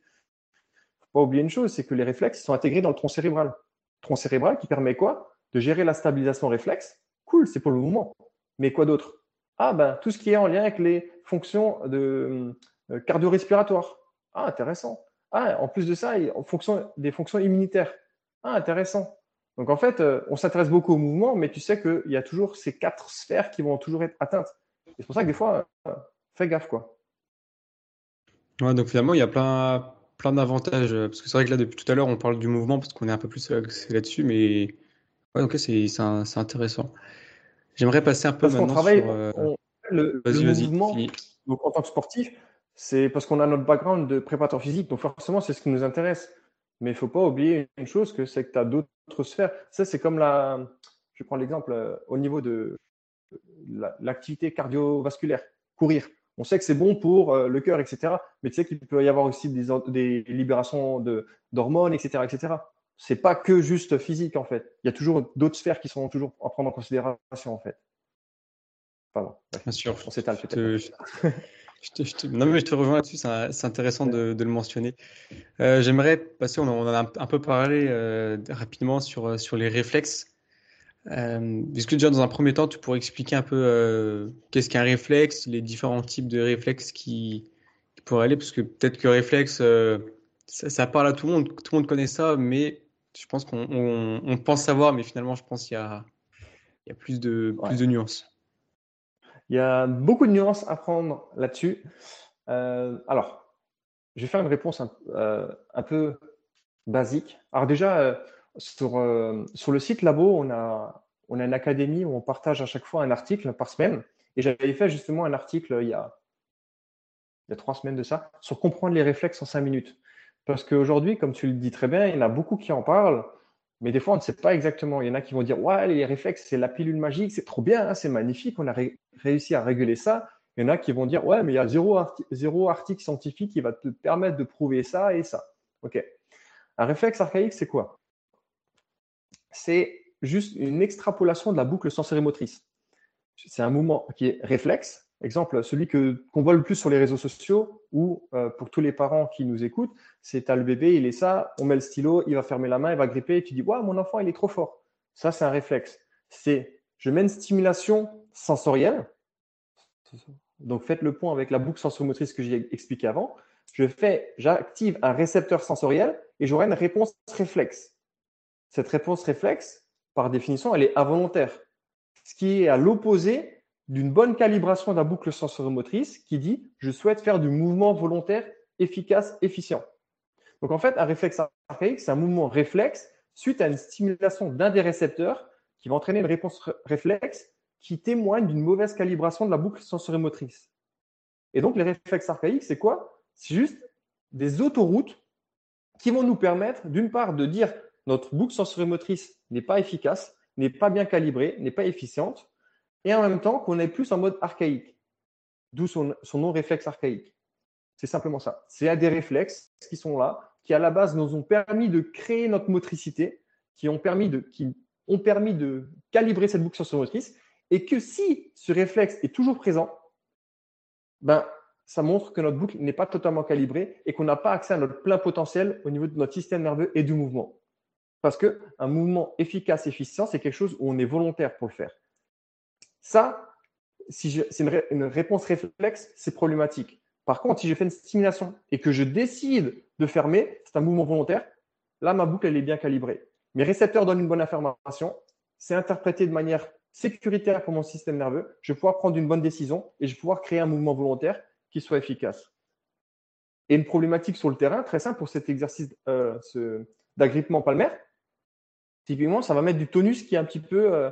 Pas oublier une chose, c'est que les réflexes sont intégrés dans le tronc cérébral. Tronc cérébral qui permet quoi? De gérer la stabilisation réflexe. Cool, c'est pour le mouvement. Mais quoi d'autre? Ah ben, tout ce qui est en lien avec les fonctions de, euh, cardio-respiratoires. Ah, intéressant. Ah, en plus de ça, en fonction des fonctions immunitaires. Ah, intéressant. Donc en fait, euh, on s'intéresse beaucoup au mouvement, mais tu sais qu'il y a toujours ces quatre sphères qui vont toujours être atteintes. c'est pour ça que des fois, euh, fais gaffe, quoi. Donc finalement, il y a plein, plein d'avantages. Parce que c'est vrai que là, depuis tout à l'heure, on parle du mouvement parce qu'on est un peu plus là-dessus, mais ouais, donc c'est intéressant. J'aimerais passer un peu parce maintenant travaille, sur. Euh, le, mouvement, donc en tant que sportif, c'est parce qu'on a notre background de préparateur physique, donc forcément, c'est ce qui nous intéresse. Mais il ne faut pas oublier une chose, que c'est que tu as d'autres sphères. Ça, c'est comme la. Je prends l'exemple euh, au niveau de l'activité cardiovasculaire, courir. On sait que c'est bon pour euh, le cœur, etc. Mais tu sais qu'il peut y avoir aussi des, des libérations d'hormones, etc., etc. C'est pas que juste physique en fait. Il y a toujours d'autres sphères qui sont toujours à prendre en considération en fait. Pardon. Bien sûr. On s'étale peut-être. Non, mais je te rejoins là-dessus, c'est intéressant de, le mentionner. Euh, j'aimerais passer, on en a un, peu parlé euh, rapidement sur, sur les réflexes. Est-ce que déjà dans un premier temps, tu pourrais expliquer un peu qu'est-ce qu'un réflexe, les différents types de réflexes qui, pourraient aller? Parce que peut-être que réflexe, ça, parle à tout le monde, tout le monde connaît ça, mais je pense qu'on pense savoir, mais finalement, je pense qu'il y a, il y a plus, de, plus de nuances. Il y a beaucoup de nuances à prendre là-dessus. Euh, alors, je vais faire une réponse un, euh, peu basique. Alors déjà, euh, sur, le site Labo, on a, on a une académie où on partage à chaque fois un article par semaine. Et j'avais fait justement un article il y a, il y a trois semaines de ça, sur comprendre les réflexes en cinq minutes. Parce qu'aujourd'hui, comme tu le dis très bien, il y en a beaucoup qui en parlent. Mais des fois, on ne sait pas exactement. Il y en a qui vont dire Ouais, les réflexes, c'est la pilule magique, c'est trop bien, hein, c'est magnifique, on a réussi à réguler ça. Il y en a qui vont dire Ouais, mais il y a zéro, zéro article scientifique qui va te permettre de prouver ça et ça. OK. Un réflexe archaïque, c'est quoi? C'est juste une extrapolation de la boucle sensorimotrice. C'est un mouvement qui est réflexe, Exemple, celui qu'on voit le plus sur les réseaux sociaux ou euh, pour tous les parents qui nous écoutent, c'est as le bébé, il est ça, on met le stylo, il va fermer la main, il va gripper et tu dis Waouh, mon enfant, il est trop fort. Ça, c'est un réflexe. C'est je mets une stimulation sensorielle. Donc, faites le point avec la boucle sensorimotrice que j'ai expliqué avant. Je fais, j'active un récepteur sensoriel et j'aurai une réponse réflexe. Cette réponse réflexe, par définition, elle est involontaire. Ce qui est à l'opposé d'une bonne calibration de la boucle sensorimotrice qui dit je souhaite faire du mouvement volontaire efficace, efficient. Donc en fait, un réflexe archaïque, c'est un mouvement réflexe suite à une stimulation d'un des récepteurs qui va entraîner une réponse réflexe qui témoigne d'une mauvaise calibration de la boucle sensorimotrice. Et donc les réflexes archaïques, c'est quoi? C'est juste des autoroutes qui vont nous permettre, d'une part, de dire notre boucle sensorimotrice n'est pas efficace, n'est pas bien calibrée, n'est pas efficiente, et en même temps qu'on est plus en mode archaïque, d'où son, nom réflexe archaïque. C'est simplement ça. C'est des réflexes qui sont là, qui à la base nous ont permis de créer notre motricité, qui ont permis de, qui ont permis de calibrer cette boucle sensorimotrice, et que si ce réflexe est toujours présent, ben, ça montre que notre boucle n'est pas totalement calibrée et qu'on n'a pas accès à notre plein potentiel au niveau de notre système nerveux et du mouvement. Parce qu'un mouvement efficace, efficient, c'est quelque chose où on est volontaire pour le faire. Ça, si c'est une, réponse réflexe, c'est problématique. Par contre, si je fais une stimulation et que je décide de fermer, c'est un mouvement volontaire, là, ma boucle, elle est bien calibrée. Mes récepteurs donnent une bonne information, c'est interprété de manière sécuritaire pour mon système nerveux, je vais pouvoir prendre une bonne décision et je vais pouvoir créer un mouvement volontaire qui soit efficace. Et une problématique sur le terrain, très simple pour cet exercice euh, d'agrippement palmaire, typiquement, ça va mettre du tonus qui est un petit peu euh,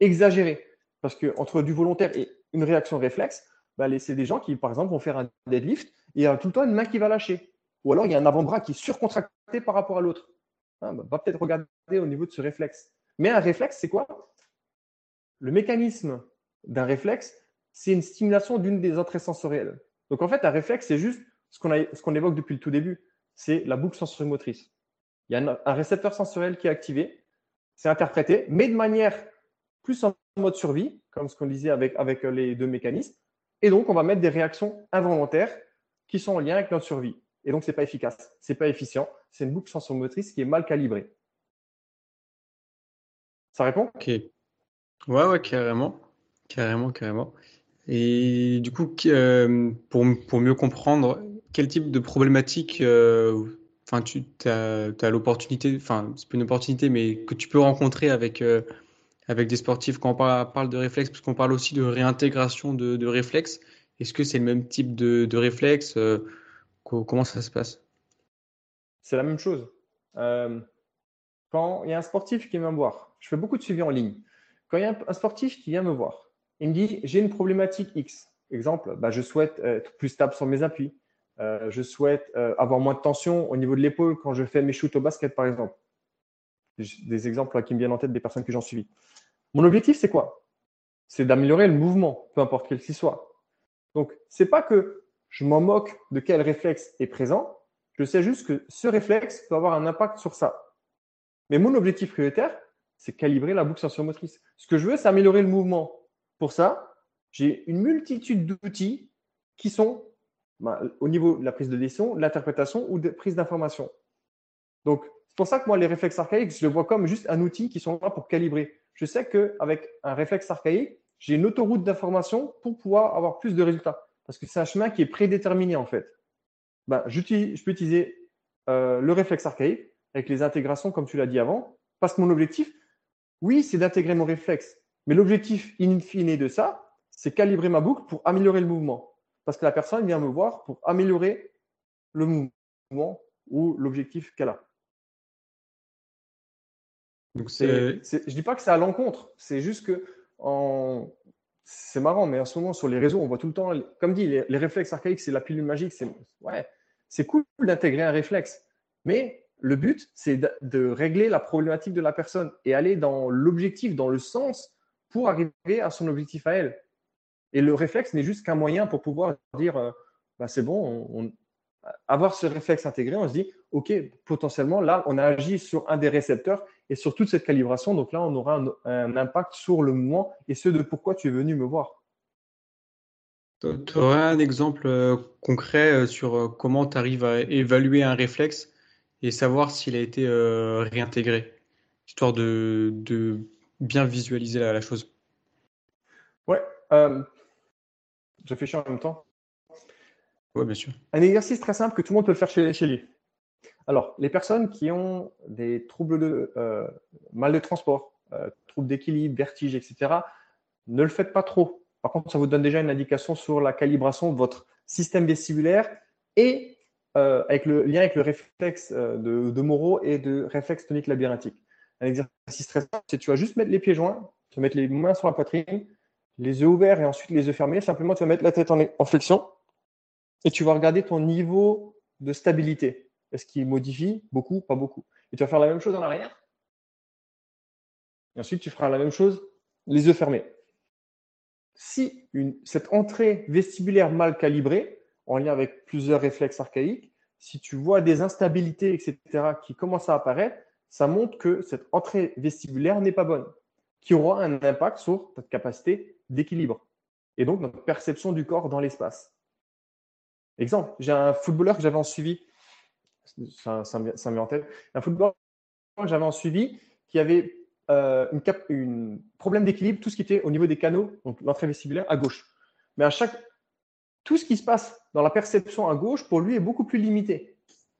exagéré. Parce que entre du volontaire et une réaction réflexe, bah, c'est des gens qui, par exemple, vont faire un deadlift et il y a tout le temps une main qui va lâcher. Ou alors il y a un avant-bras qui est surcontracté par rapport à l'autre. Hein, bah, va peut-être regarder au niveau de ce réflexe. Mais un réflexe, c'est quoi? Le mécanisme d'un réflexe, c'est une stimulation d'une des entrées sensorielles. Donc en fait, un réflexe, c'est juste ce qu'on évoque depuis le tout début, c'est la boucle sensorimotrice. Il y a un récepteur sensoriel qui est activé, c'est interprété, mais de manière plus en mode survie, comme ce qu'on disait avec, avec les deux mécanismes. Et donc, on va mettre des réactions involontaires qui sont en lien avec notre survie. Et donc, ce n'est pas efficace, ce n'est pas efficient. C'est une boucle sensorimotrice qui est mal calibrée. Ça répond? Ok. Ouais, ouais, carrément. Carrément, carrément. Et du coup, euh, pour, pour mieux comprendre, quel type de problématique enfin, tu as, l'opportunité, enfin, c'est pas une opportunité, mais que tu peux rencontrer avec, avec des sportifs quand on parle, de réflexes, parce qu'on parle aussi de réintégration de, de réflexes. Est-ce que c'est le même type de, de réflexe Comment ça se passe? C'est la même chose. quand il y a un sportif qui vient me voir, je fais beaucoup de suivi en ligne. Quand il y a un sportif qui vient me voir, il me dit j'ai une problématique X. Exemple, bah, je souhaite être plus stable sur mes appuis. Euh, je souhaite euh, avoir moins de tension au niveau de l'épaule quand je fais mes shoots au basket, par exemple. Des exemples qui me viennent en tête des personnes que j'en suivi. Mon objectif, c'est quoi? C'est d'améliorer le mouvement, peu importe quel qu'il soit. Donc, c'est pas que je m'en moque de quel réflexe est présent. Je sais juste que ce réflexe peut avoir un impact sur ça. Mais mon objectif prioritaire, c'est calibrer la boucle sensorimotrice. Ce que je veux, c'est améliorer le mouvement. Pour ça, j'ai une multitude d'outils qui sont bah, au niveau de la prise de décision, l'interprétation ou de prise d'information. Donc, c'est pour ça que moi, les réflexes archaïques, je les vois comme juste un outil qui sont là pour calibrer. Je sais qu'avec un réflexe archaïque, j'ai une autoroute d'information pour pouvoir avoir plus de résultats. Parce que c'est un chemin qui est prédéterminé, en fait. Ben, je peux utiliser euh, le réflexe archaïque avec les intégrations, comme tu l'as dit avant, parce que mon objectif, oui, c'est d'intégrer mon réflexe. Mais l'objectif in fine de ça, c'est calibrer ma boucle pour améliorer le mouvement parce que la personne vient me voir pour améliorer le mouvement ou l'objectif qu'elle a. Donc je ne dis pas que c'est à l'encontre, c'est juste que en... c'est marrant, mais en ce moment sur les réseaux, on voit tout le temps, comme dit, les, réflexes archaïques, c'est la pilule magique, c'est ouais, c'est cool d'intégrer un réflexe, mais le but, c'est de, régler la problématique de la personne et aller dans l'objectif, dans le sens pour arriver à son objectif à elle. Et le réflexe n'est juste qu'un moyen pour pouvoir dire euh, bah, c'est bon, on, avoir ce réflexe intégré, on se dit OK, potentiellement, là, on a agi sur un des récepteurs et sur toute cette calibration. Donc là, on aura un, impact sur le mouvement et ce de pourquoi tu es venu me voir. Tu aurais un exemple euh, concret euh, sur comment tu arrives à évaluer un réflexe et savoir s'il a été réintégré, histoire de, bien visualiser la, la chose. Ouais, je réfléchis en même temps. Oui, bien sûr. Un exercice très simple que tout le monde peut le faire chez, chez lui. Alors, les personnes qui ont des troubles de euh, mal de transport, euh, troubles d'équilibre, vertige, etc., ne le faites pas trop. Par contre, ça vous donne déjà une indication sur la calibration de votre système vestibulaire et euh, avec le lien avec le réflexe de, de Moreau et de réflexe tonique labyrinthique. Un exercice très simple, c'est tu vas juste mettre les pieds joints, tu vas mettre les mains sur la poitrine, les yeux ouverts et ensuite les yeux fermés. Simplement, tu vas mettre la tête en, flexion et tu vas regarder ton niveau de stabilité. Est-ce qu'il modifie beaucoup, pas beaucoup? Et tu vas faire la même chose en arrière. Et ensuite, tu feras la même chose, les yeux fermés. Si cette entrée vestibulaire mal calibrée, en lien avec plusieurs réflexes archaïques, si tu vois des instabilités, etc., qui commencent à apparaître, ça montre que cette entrée vestibulaire n'est pas bonne, qui aura un impact sur ta capacité d'équilibre et donc notre perception du corps dans l'espace. Exemple, j'ai un footballeur que j'avais en suivi, ça, me en tête, un footballeur que j'avais en suivi qui avait euh, cap, une, problème d'équilibre, tout ce qui était au niveau des canaux, donc l'entrée vestibulaire à gauche. Mais à chaque, tout ce qui se passe dans la perception à gauche, pour lui, est beaucoup plus limité.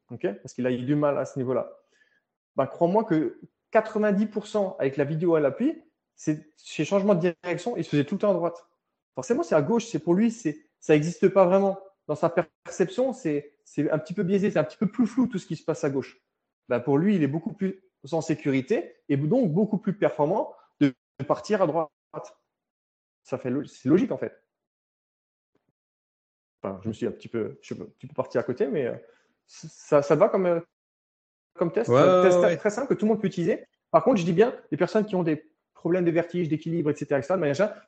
Parce qu'il a eu du mal à ce niveau-là. Ben, Crois-moi que 90% avec la vidéo à l'appui, c'est chez changement de direction, il se faisait tout le temps à droite. Forcément, c'est à gauche, c'est pour lui, c'est ça n'existe pas vraiment. Dans sa perception, c'est un petit peu biaisé, c'est un petit peu plus flou tout ce qui se passe à gauche. Ben, pour lui, il est beaucoup plus en sécurité et donc beaucoup plus performant de partir à droite. Ça fait c'est logique en fait. je me suis un petit peu, je suis un petit peu parti à côté, mais euh, ça, ça va comme, euh, comme test, test très simple que tout le monde peut utiliser. Par contre, je dis bien, les personnes qui ont des problème de vertige, d'équilibre, etc., etc.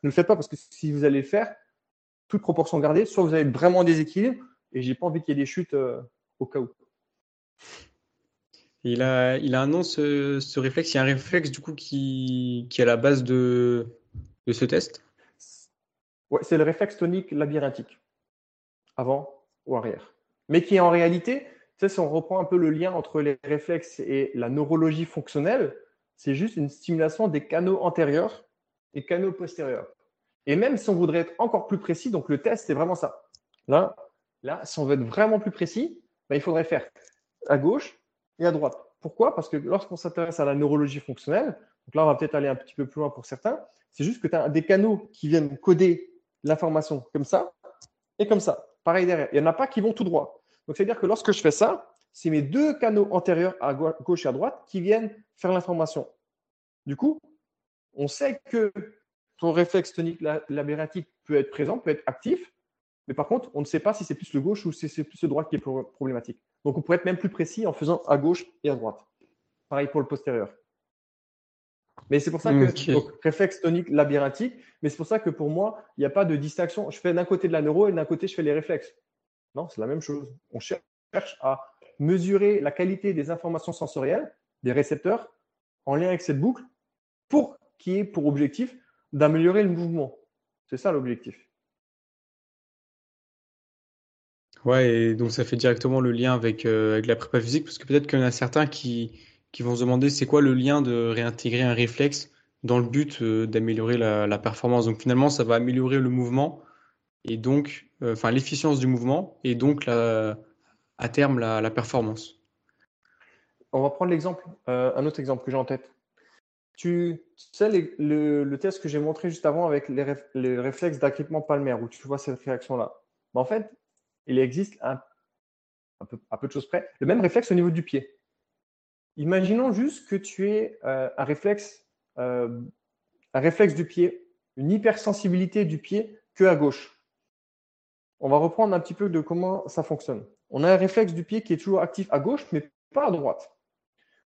ne le faites pas parce que si vous allez le faire, toute proportion gardée, soit vous avez vraiment des équilibres et j'ai pas envie qu'il y ait des chutes euh, au cas où. Il a, il a un nom, ce, réflexe? Il y a un réflexe du coup qui, qui est à la base de, de ce test? Ouais, C'est le réflexe tonique labyrinthique, avant ou arrière. Mais qui en réalité, si on reprend un peu le lien entre les réflexes et la neurologie fonctionnelle, c'est juste une stimulation des canaux antérieurs et canaux postérieurs. Et même si on voudrait être encore plus précis, donc le test, c'est vraiment ça. Là, Là, si on veut être vraiment plus précis, ben, il faudrait faire à gauche et à droite. Pourquoi? Parce que lorsqu'on s'intéresse à la neurologie fonctionnelle, donc là, on va peut-être aller un petit peu plus loin pour certains, c'est juste que tu as des canaux qui viennent coder l'information comme ça et comme ça. Pareil derrière. Il n'y en a pas qui vont tout droit. Donc, c'est-à-dire que lorsque je fais ça, c'est mes deux canaux antérieurs à gauche et à droite qui viennent faire l'information. Du coup, on sait que ton réflexe tonique labyrinthique peut être présent, peut être actif, mais par contre, on ne sait pas si c'est plus le gauche ou si c'est plus le droit qui est problématique. Donc, on pourrait être même plus précis en faisant à gauche et à droite. Pareil pour le postérieur. Mais c'est pour ça que, donc, réflexe tonique labyrinthique, mais c'est pour ça que pour moi, il n'y a pas de distinction. Je fais d'un côté de la neuro et d'un côté, je fais les réflexes. Non, c'est la même chose. On cherche à mesurer la qualité des informations sensorielles des récepteurs en lien avec cette boucle pour qui est pour objectif d'améliorer le mouvement. C'est ça l'objectif. Ouais, et donc ça fait directement le lien avec, euh, avec la prépa physique, parce que peut-être qu'il y en a certains qui, qui vont se demander c'est quoi le lien de réintégrer un réflexe dans le but euh, d'améliorer la, performance? Donc finalement, ça va améliorer le mouvement et donc, euh, enfin l'efficience du mouvement et donc la, à terme la, performance. On va prendre l'exemple, un autre exemple que j'ai en tête. Tu sais le, test que j'ai montré juste avant avec les, réflexes d'agrippement palmaire où tu vois cette réaction-là. en fait, il existe un, peu de choses près le même réflexe au niveau du pied. Imaginons juste que tu aies euh, un, réflexe, euh, un réflexe du pied, une hypersensibilité du pied que à gauche. On va reprendre un petit peu de comment ça fonctionne. On a un réflexe du pied qui est toujours actif à gauche, mais pas à droite.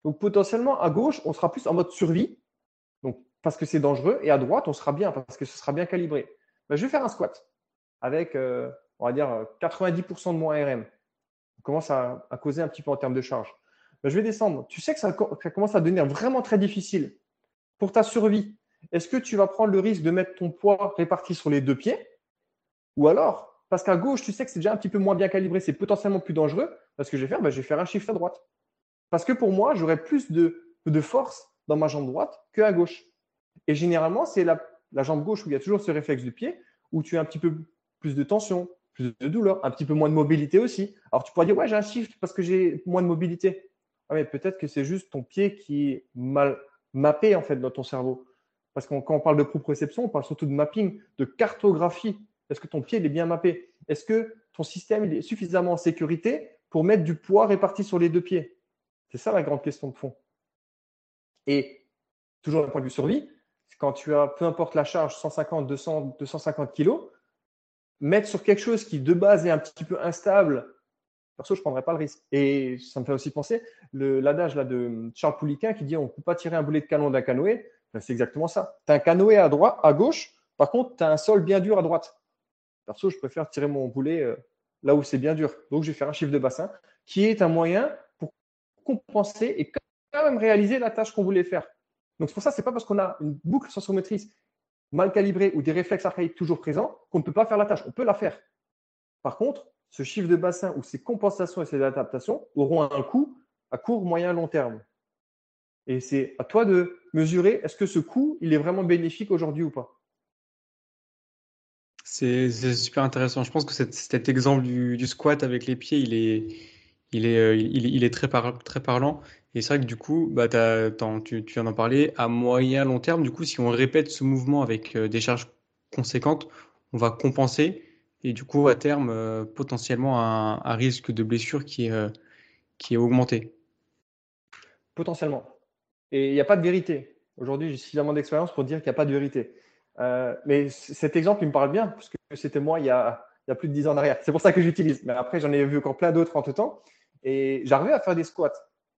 Donc potentiellement à gauche, on sera plus en mode survie, parce que c'est dangereux, et à droite, on sera bien parce que ce sera bien calibré. Ben, je vais faire un squat avec euh, on va dire 90% euh, de mon RM. On commence à, causer un petit peu en termes de charge. Ben, je vais descendre. Tu sais que ça, commence à devenir vraiment très difficile pour ta survie. Est-ce que tu vas prendre le risque de mettre ton poids réparti sur les deux pieds? Ou alors, parce qu'à gauche, tu sais que c'est déjà un petit peu moins bien calibré, c'est potentiellement plus dangereux. Ce que je vais faire, ben, je vais faire un shift à droite. Parce que pour moi, j'aurai plus de, de, force dans ma jambe droite qu'à gauche. Et généralement, c'est la, la jambe gauche où il y a toujours ce réflexe du pied, où tu as un petit peu plus de tension, plus de douleur, un petit peu moins de mobilité aussi. Alors tu pourrais dire, ouais, j'ai un shift parce que j'ai moins de mobilité. Ah, mais peut-être que c'est juste ton pied qui est mal mappé en fait dans ton cerveau. Parce que quand on parle de proprioception, on parle surtout de mapping, de cartographie. Est-ce que ton pied est bien mappé? Est-ce que ton système est suffisamment en sécurité pour mettre du poids réparti sur les deux pieds? C'est ça la grande question de fond. Et toujours d'un point de vue survie, quand tu as, peu importe la charge, 150, 200, 250 kilos, mettre sur quelque chose qui de base est un petit peu instable, perso, je ne prendrais pas le risque. Et ça me fait aussi penser l'adage de Charles Pouliquin qui dit on ne peut pas tirer un boulet de canon d'un canoë. Ben, c'est exactement ça. Tu as un canoë à droite, à gauche, par contre, tu as un sol bien dur à droite. Perso, je préfère tirer mon boulet euh, là où c'est bien dur. Donc, je vais faire un chiffre de bassin qui est un moyen pour compenser et quand même réaliser la tâche qu'on voulait faire. Donc, c'est pour ça, ce n'est pas parce qu'on a une boucle sensomotrice mal calibré ou des réflexes archaïques toujours présents qu'on ne peut pas faire la tâche. On peut la faire. Par contre, ce chiffre de bassin ou ces compensations et ces adaptations auront un coût à court, moyen, long terme. Et c'est à toi de mesurer est-ce que ce coût, il est vraiment bénéfique aujourd'hui ou pas. C'est super intéressant. Je pense que cet, exemple du, squat avec les pieds, il est, euh, très, parlant. Et c'est vrai que du coup, bah, tu, viens d'en parler, à moyen long terme, du coup, si on répète ce mouvement avec euh, des charges conséquentes, on va compenser et du coup, à terme, euh, potentiellement un, risque de blessure qui est augmenté. Potentiellement. Et il n'y a pas de vérité. Aujourd'hui, j'ai suffisamment d'expérience pour dire qu'il n'y a pas de vérité. Mais cet exemple, il me parle bien, parce que c'était moi il y, a, plus de 10 ans en arrière. C'est pour ça que j'utilise. Mais après, j'en ai vu encore plein d'autres entre temps. Et j'arrivais à faire des squats.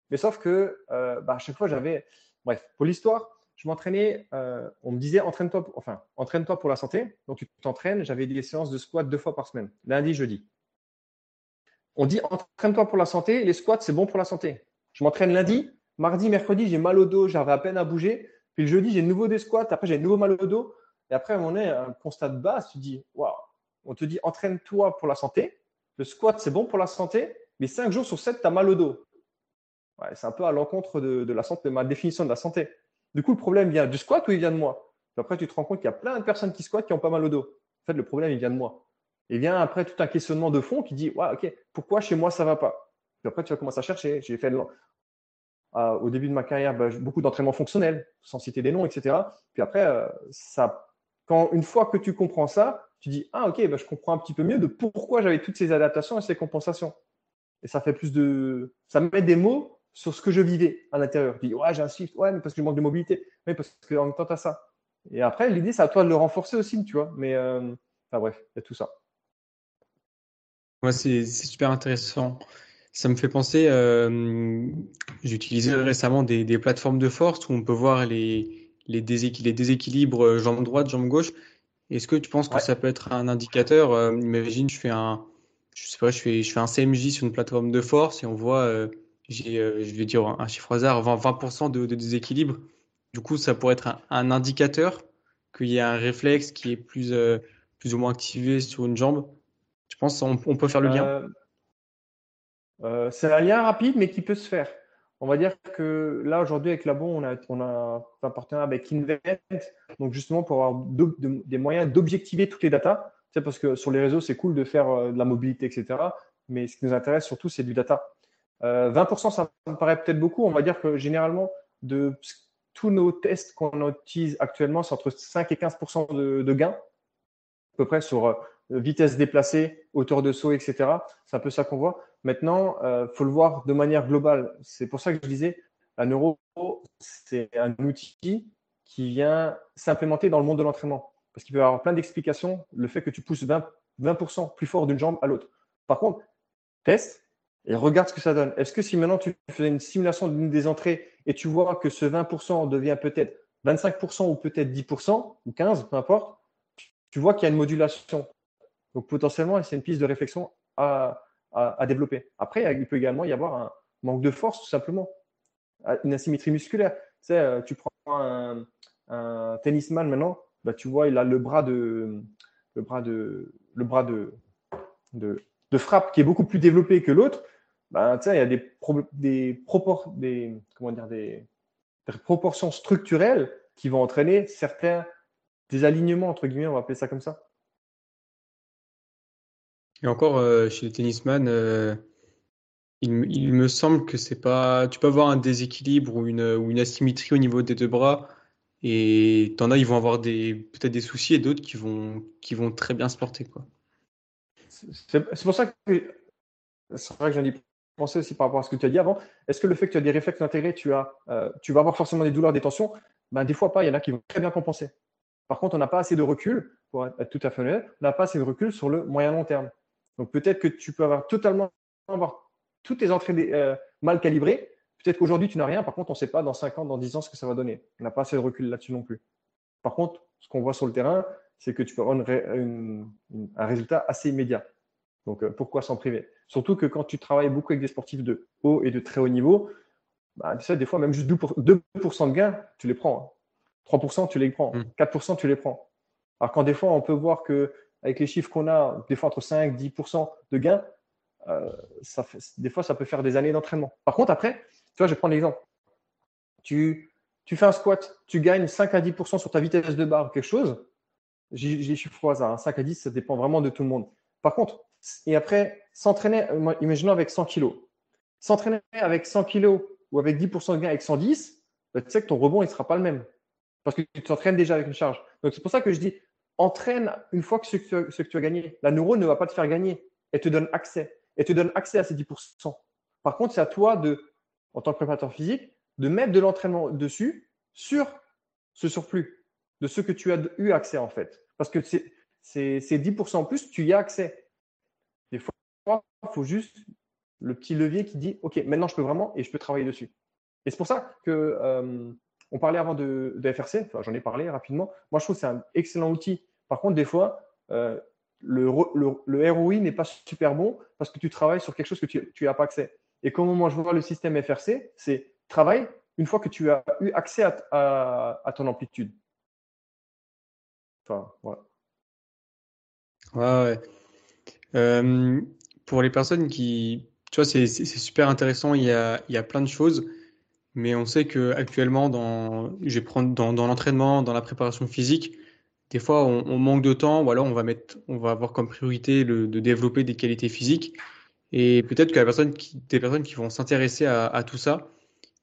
Mais sauf que euh, bah, à chaque fois, j'avais. Bref, pour l'histoire, je m'entraînais. Euh, on me disait entraîne-toi, enfin, entraîne-toi pour la santé. Donc, tu t'entraînes. J'avais des séances de squat deux fois par semaine, lundi, jeudi. On dit entraîne-toi pour la santé. Les squats, c'est bon pour la santé. Je m'entraîne lundi, mardi, mercredi, j'ai mal au dos, j'avais à peine à bouger. Puis le jeudi, j'ai de nouveau des squats. Après, j'ai de nouveau mal au dos. Et après, on est un constat de base. Tu dis waouh, on te dit entraîne-toi pour la santé. Le squat, c'est bon pour la santé. Mais cinq jours sur sept, tu as mal au dos c'est un peu à l'encontre de, la santé, de ma définition de la santé. Du coup, le problème vient du squat ou il vient de moi? Après, tu te rends compte qu'il y a plein de personnes qui squattent qui ont pas mal au dos. En fait, le problème, il vient de moi. Et vient après tout un questionnement de fond qui dit ouais, ok, pourquoi chez moi ça va pas? Puis après, tu vas commencer à chercher. J'ai fait au début de ma carrière bah, beaucoup d'entraînement fonctionnel, sans citer des noms, etc. Puis après, euh, ça, quand une fois que tu comprends ça, tu dis ah ok, bah, je comprends un petit peu mieux de pourquoi j'avais toutes ces adaptations et ces compensations. Et ça fait plus de, ça met des mots sur ce que je vivais à l'intérieur. Je dis ouais, j'ai un shift, ouais, mais parce que je manque de mobilité, mais parce qu'en même temps, tu as ça. Et après, l'idée, c'est à toi de le renforcer aussi, tu vois. Mais euh, enfin, bref, il y a tout ça. Ouais, c'est super intéressant. Ça me fait penser, euh, j'ai utilisé récemment des, des, plateformes de force où on peut voir les, les, les déséquilibres euh, jambe droite, jambe gauche. Est-ce que tu penses que ça peut être un indicateur euh, Imagine, je fais un, je sais pas, je fais, je fais un CMJ sur une plateforme de force et on voit, euh, j'ai, euh, je vais dire un chiffre hasard, 20%, 20 de, de, déséquilibre. Du coup, ça pourrait être un, un indicateur qu'il y a un réflexe qui est plus, plus ou moins activé sur une jambe. Tu penses qu'on on peut faire le lien? C'est un lien rapide, mais qui peut se faire. On va dire que là, aujourd'hui, avec Labo, on a, un partenariat avec Invent, donc justement pour avoir des moyens d'objectiver toutes les datas. Parce que sur les réseaux, c'est cool de faire euh, de la mobilité, etc. Mais ce qui nous intéresse surtout, c'est du data. Euh, 20%, ça me paraît peut-être beaucoup. On va dire que généralement, de tous nos tests qu'on utilise actuellement, c'est entre 5 et 15% de, de gains, à peu près sur euh, vitesse déplacée, hauteur de saut, etc. C'est un peu ça qu'on voit. Maintenant, il euh, faut le voir de manière globale. C'est pour ça que je disais, la neuro, c'est un outil qui vient s'implémenter dans le monde de l'entraînement. Parce qu'il peut y avoir plein d'explications, le fait que tu pousses 20%, 20 plus fort d'une jambe à l'autre. Par contre, teste et regarde ce que ça donne. Est-ce que si maintenant tu fais une simulation d'une des entrées et tu vois que ce 20% devient peut-être 25% ou peut-être 10% ou 15%, peu importe, tu vois qu'il y a une modulation. Donc potentiellement, c'est une piste de réflexion à, développer. Après, il peut également y avoir un manque de force, tout simplement, une asymétrie musculaire. Tu, euh, prends un, tennisman maintenant, bah, tu vois, il a le bras de, le bras de, le bras de, de, frappe qui est beaucoup plus développé que l'autre. Bah, il y a des, des, propor des, comment dire, des, proportions structurelles qui vont entraîner certains des alignements, entre guillemets, on va appeler ça comme ça. Et encore, euh, chez les tennisman, euh, il, me semble que c'est pas. Tu peux avoir un déséquilibre ou une, ou une asymétrie au niveau des deux bras. Et t'en as, ils vont avoir des, peut-être des soucis et d'autres qui vont, qui vont très bien se porter. Quoi. C'est, pour ça que c'est vrai que j'en ai pensé aussi par rapport à ce que tu as dit avant. Est-ce que le fait que tu as des réflexes intégrés, tu, as, euh, tu vas avoir forcément des douleurs, des tensions? Ben, Des fois pas, il y en a qui vont très bien compenser. Par contre, on n'a pas assez de recul, pour être tout à fait honnête, on n'a pas assez de recul sur le moyen long terme. Donc peut-être que tu peux avoir totalement avoir toutes tes entrées euh, mal calibrées. Peut-être qu'aujourd'hui, tu n'as rien. Par contre, on ne sait pas dans 5 ans, dans 10 ans ce que ça va donner. On n'a pas assez de recul là-dessus non plus. Par contre, ce qu'on voit sur le terrain, c'est que tu peux avoir un résultat assez immédiat. Donc, euh, pourquoi s'en priver? Surtout que quand tu travailles beaucoup avec des sportifs de haut et de très haut niveau, bah, tu sais, des fois, même juste 2%, de gains, tu les prends. 3%, hein. tu les prends. 4%, mm. tu les prends. Alors, quand des fois, on peut voir que avec les chiffres qu'on a, des fois entre 5 et 10% de gains, euh, ça fait, des fois, ça peut faire des années d'entraînement. Par contre, après, tu vois, je vais prendre l'exemple. Tu, tu fais un squat, tu gagnes 5 à 10% sur ta vitesse de barre ou quelque chose. J'ai les chiffres au hasard, 5 hein. à 10, ça dépend vraiment de tout le monde. Par contre, et après, s'entraîner, imaginons avec 100 kg. S'entraîner avec 100 kg ou avec 10% de gain avec 110, bah, tu sais que ton rebond, il ne sera pas le même. Parce que tu t'entraînes déjà avec une charge. Donc, c'est pour ça que je dis, entraîne une fois que ce, que tu as gagné. La neuro ne va pas te faire gagner. Elle te donne accès. Elle te donne accès à ces 10%. Par contre, c'est à toi, de, en tant que préparateur physique, de mettre de l'entraînement dessus sur ce surplus, de ce que tu as eu accès en fait. Parce que c'est 10% en plus, tu y as accès. Des fois, il faut juste le petit levier qui dit OK, maintenant je peux vraiment et je peux travailler dessus. Et c'est pour ça que euh, on parlait avant de, FRC, j'en ai parlé rapidement. Moi, je trouve que c'est un excellent outil. Par contre, des fois, euh, le, ROI n'est pas super bon parce que tu travailles sur quelque chose que tu n'as pas accès. Et comment moi je vois le système FRC, c'est travail une fois que tu as eu accès à, ton amplitude. Enfin. Ouais, ouais. Euh, pour les personnes qui. Tu vois, c'est super intéressant. Il y, a, il y a plein de choses. Mais on sait que actuellement, dans, dans, dans l'entraînement, dans la préparation physique, des fois, on, manque de temps ou alors on va, mettre, on va avoir comme priorité de développer des qualités physiques. Et peut-être que la personne des personnes qui vont s'intéresser à, tout ça,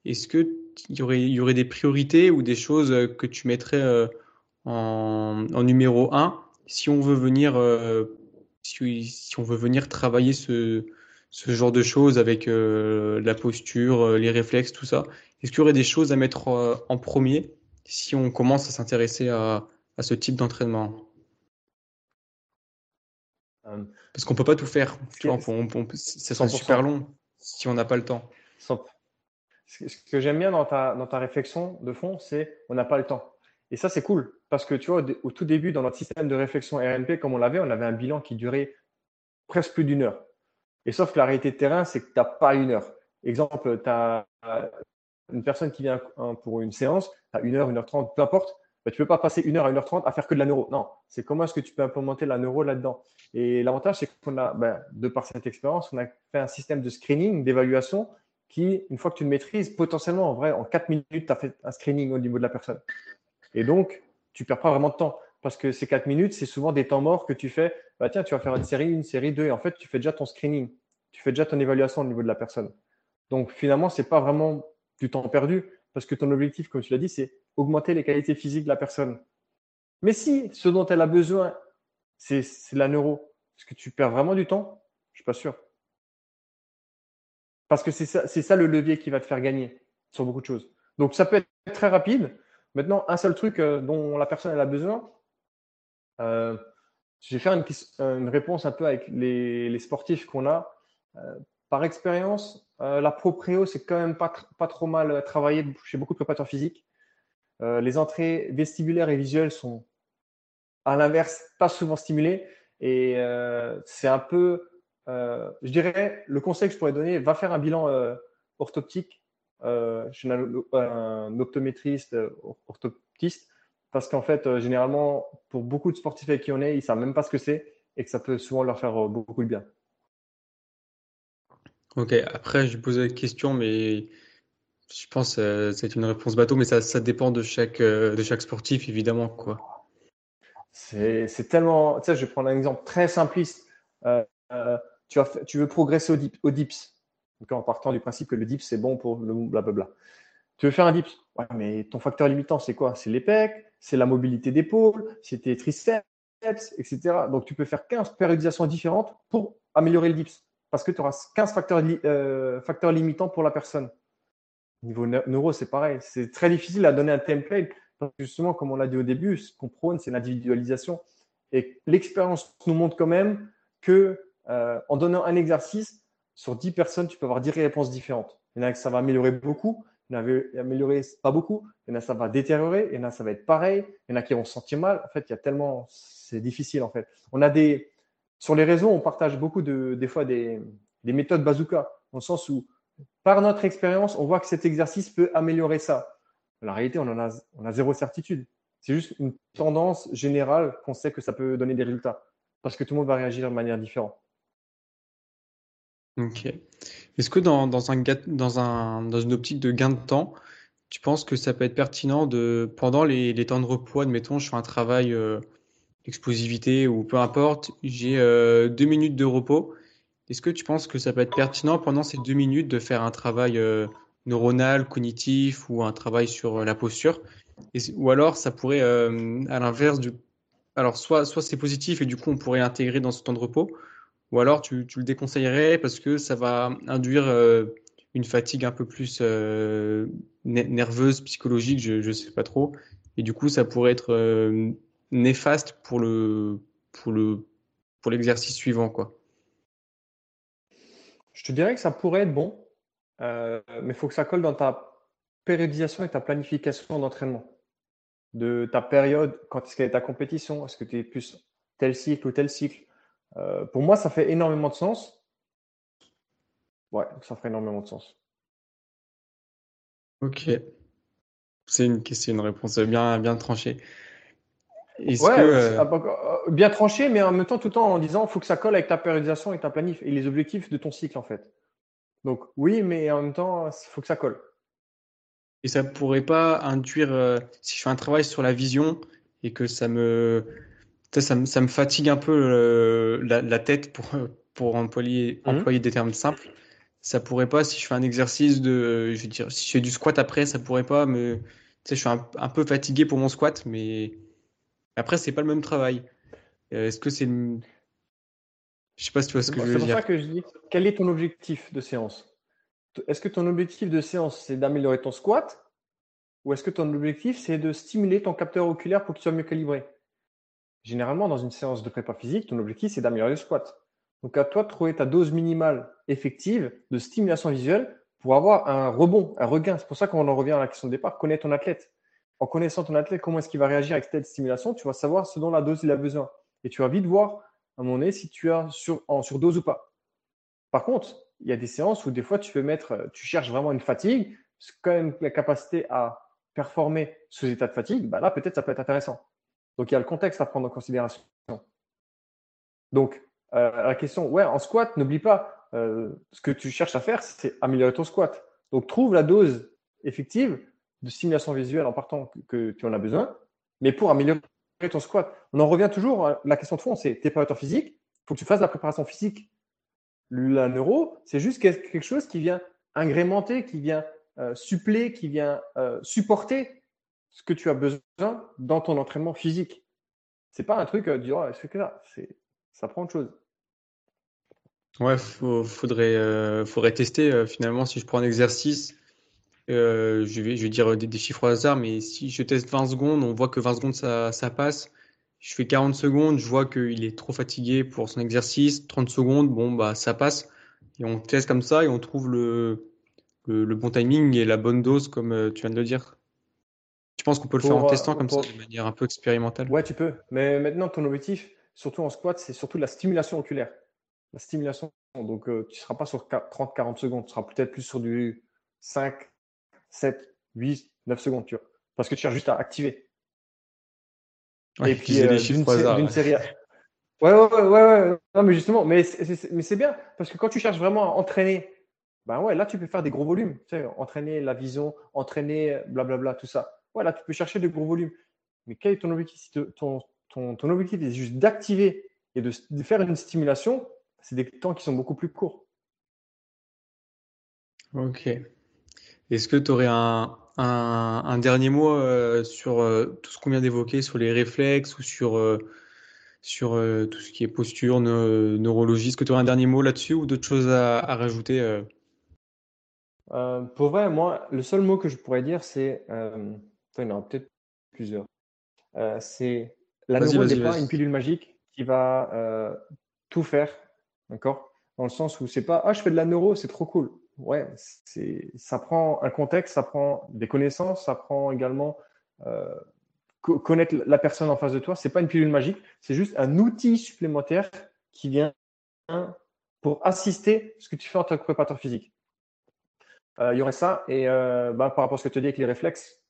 est-ce qu'il y aurait, y aurait des priorités ou des choses que tu mettrais euh, en, numéro un si on veut venir, euh, si, on veut venir travailler ce, ce genre de choses avec euh, la posture, les réflexes, tout ça? Est-ce qu'il y aurait des choses à mettre en premier si on commence à s'intéresser à, à ce type d'entraînement? Euh, Parce qu'on peut pas tout faire. ça sent super long si on n'a pas le temps. Ce que j'aime bien dans ta, dans ta réflexion de fond, c'est on n'a pas le temps. Et ça, c'est cool parce que tu vois, au tout début, dans notre système de réflexion RNP, comme on l'avait, on avait un bilan qui durait presque plus d'une heure. Et sauf que la réalité de terrain, c'est que tu n'as pas une heure. Exemple, tu as une personne qui vient pour une séance, une heure trente, peu importe. Bah, tu ne peux pas passer une heure à une heure trente à faire que de la neuro. Non, c'est comment est-ce que tu peux implémenter la neuro là-dedans. Et l'avantage, c'est qu'on a, ben, de par cette expérience, on a fait un système de screening, d'évaluation qui, une fois que tu le maîtrises, potentiellement, en vrai, en 4 minutes, tu as fait un screening au niveau de la personne. Et donc, tu ne perds pas vraiment de temps. Parce que ces 4 minutes, c'est souvent des temps morts que tu fais. Bah, tiens, tu vas faire une série, une série 2. Et en fait, tu fais déjà ton screening. Tu fais déjà ton évaluation au niveau de la personne. Donc, finalement, ce n'est pas vraiment du temps perdu. Parce que ton objectif, comme tu l'as dit, c'est augmenter les qualités physiques de la personne. Mais si ce dont elle a besoin, c'est la neuro, est-ce que tu perds vraiment du temps? Je ne suis pas sûr. Parce que c'est ça, le levier qui va te faire gagner sur beaucoup de choses. Donc ça peut être très rapide. Maintenant, un seul truc euh, dont la personne a besoin, euh, je vais faire une, réponse un peu avec les, sportifs qu'on a. Euh, par expérience, la propréo, c'est quand même pas, pas trop mal travaillé chez beaucoup de préparateurs physiques. Euh, les entrées vestibulaires et visuelles sont, à l'inverse, pas souvent stimulées. Et euh, c'est un peu, euh, je dirais, le conseil que je pourrais donner, va faire un bilan orthoptique chez un, optométriste, orthoptiste, parce qu'en fait, généralement, pour beaucoup de sportifs avec qui on est, ils ne savent même pas ce que c'est et que ça peut souvent leur faire beaucoup de bien. Ok, après, je posé la question, mais je pense que euh, c'est une réponse bateau, mais ça, dépend de chaque, euh, de chaque sportif, évidemment. quoi. C'est tellement. Tu sais, je vais prendre un exemple très simpliste. Euh, tu, as, tu veux progresser au, dip, au dips. en partant du principe que le dips, c'est bon pour le blablabla. Tu veux faire un dips? Ouais, mais ton facteur limitant, c'est quoi? C'est l'épec, c'est la mobilité d'épaule, c'est tes triceps, etc. Donc, tu peux faire 15 périodisations différentes pour améliorer le dips. Parce que tu auras 15 facteurs, facteurs limitants pour la personne. Niveau neuro, c'est pareil. C'est très difficile à donner un template. justement, comme on l'a dit au début, ce qu'on prône, c'est l'individualisation. Et l'expérience nous montre quand même que euh, en donnant un exercice, sur 10 personnes, tu peux avoir 10 réponses différentes. Il y en a que ça va améliorer beaucoup, il y en a améliorer pas beaucoup, il y en a ça va détériorer, il y en a ça va être pareil, il y en a qui vont se sentir mal. En fait, il y a tellement, c'est difficile en fait. On a des, sur les réseaux, on partage beaucoup de, des fois des, des méthodes bazooka, dans le sens où par notre expérience, on voit que cet exercice peut améliorer ça. La réalité, on en a, on a zéro certitude. C'est juste une tendance générale qu'on sait que ça peut donner des résultats parce que tout le monde va réagir de manière différente. Ok. Est-ce que dans, dans, un, dans, un, dans une optique de gain de temps, tu penses que ça peut être pertinent de, pendant les, les temps de repos, admettons, je fais un travail euh, explosivité ou peu importe, j'ai euh, deux minutes de repos. Est-ce que tu penses que ça peut être pertinent pendant ces deux minutes de faire un travail euh, neuronal, cognitif ou un travail sur euh, la posture? Ou alors ça pourrait, à l'inverse, du... alors soit, soit c'est positif et du coup on pourrait l'intégrer dans ce temps de repos, ou alors tu, tu le déconseillerais parce que ça va induire une fatigue un peu plus nerveuse, psychologique, je ne sais pas trop, et du coup ça pourrait être néfaste pour le pour le pour l'exercice suivant quoi. Je te dirais que ça pourrait être bon, euh, mais il faut que ça colle dans ta périodisation et ta planification d'entraînement. De ta période, quand est-ce qu'elle est ta compétition, est-ce que tu es plus tel cycle ou tel cycle? Euh, pour moi, ça fait énormément de sens. Ouais, ça ferait énormément de sens. Ok. C'est une question, une réponse bien, bien tranchée. Ouais, euh, euh, bien tranché, mais en même temps, tout le temps en disant, il faut que ça colle avec ta périodisation et ta planif et les objectifs de ton cycle, en fait. Donc, oui, mais en même temps, il faut que ça colle. Et ça pourrait pas induire, euh, si je fais un travail sur la vision et que ça me, ça, me, ça me fatigue un peu la, tête pour, pour employer, mmh. employer des termes simples. Ça pourrait pas, si je fais un exercice de, je veux dire, si je fais du squat après, ça pourrait pas me, tu sais, je suis un, un peu fatigué pour mon squat, mais après, c'est pas le même travail. Euh, est-ce que c'est. Je sais pas si tu vois ce que je veux dire. C'est pour ça que je dis quel est ton objectif de séance? Est-ce que ton objectif de séance, c'est d'améliorer ton squat? Ou est-ce que ton objectif, c'est de stimuler ton capteur oculaire pour qu'il soit mieux calibré? Généralement, dans une séance de prépa physique, ton objectif, c'est d'améliorer le squat. Donc, à toi de trouver ta dose minimale effective de stimulation visuelle pour avoir un rebond, un regain. C'est pour ça qu'on en revient à la question de départ. Connais ton athlète en connaissant ton athlète, comment est-ce qu'il va réagir avec telle stimulation, tu vas savoir ce dont la dose il a besoin. Et tu vas vite voir à un moment si tu as sur, en surdose ou pas. Par contre, il y a des séances où des fois tu peux mettre, tu cherches vraiment une fatigue, quand même la capacité à performer sous état de fatigue, bah là peut-être ça peut être intéressant. Donc il y a le contexte à prendre en considération. Donc euh, la question, ouais, en squat, n'oublie pas, euh, ce que tu cherches à faire, c'est améliorer ton squat. Donc trouve la dose effective de stimulation visuelle en partant que, tu en as besoin, mais pour améliorer ton squat. On en revient toujours à la question de fond, c'est tes préparateurs physiques. Il faut que tu fasses la préparation physique. La neuro, c'est juste quelque chose qui vient agrémenter, qui vient euh, suppléer, qui vient euh, supporter ce que tu as besoin dans ton entraînement physique. C'est pas un truc euh, dire oh, c'est que ça, ça prend autre chose. Ouais, il faudrait, euh, faudrait tester finalement si je prends un exercice euh, je, vais, je vais dire des, chiffres au hasard, mais si je teste 20 secondes, on voit que 20 secondes ça, ça passe. Je fais 40 secondes, je vois qu'il est trop fatigué pour son exercice. 30 secondes, bon, bah ça passe. Et on teste comme ça et on trouve le, le, bon timing et la bonne dose, comme euh, tu viens de le dire. Tu penses qu'on peut le faire en testant comme ça, de manière un peu expérimentale Ouais, tu peux. Mais maintenant, ton objectif, surtout en squat, c'est surtout la stimulation oculaire. La stimulation. Donc, euh, tu ne seras pas sur 30-40 secondes. Tu seras peut-être plus sur du 5, 7, 8, 9 secondes, tu vois. Parce que tu cherches juste à activer. et puis, euh, d'une série. Ouais, ouais, ouais, ouais, Non, mais justement, mais c'est bien parce que quand tu cherches vraiment à entraîner, ben ouais, là, tu peux faire des gros volumes. Tu sais, entraîner la vision, entraîner blablabla, tout ça. Ouais, là, tu peux chercher des gros volumes. Mais quel est ton objectif? Ton, ton, ton objectif est juste d'activer et de, de, faire une stimulation. C'est des temps qui sont beaucoup plus courts. Ok. Est-ce que tu aurais un, un, dernier mot euh, sur euh, tout ce qu'on vient d'évoquer, sur les réflexes ou sur, euh, sur tout ce qui est posture, neurologie? Est-ce que tu aurais un dernier mot là-dessus ou d'autres choses à, rajouter Pour vrai, moi, le seul mot que je pourrais dire, c'est. il y en a peut-être plusieurs. c'est la neuro n'est pas une pilule magique qui va tout faire. D'accord? Dans le sens où c'est pas Ah, je fais de la neuro, c'est trop cool ouais, ça prend un contexte, ça prend des connaissances, ça prend également euh, connaître la personne en face de toi. C'est pas une pilule magique, c'est juste un outil supplémentaire qui vient pour assister ce que tu fais en tant que préparateur physique. Euh, il y aurait ça, et euh, bah, par rapport à ce que tu dis avec les réflexes,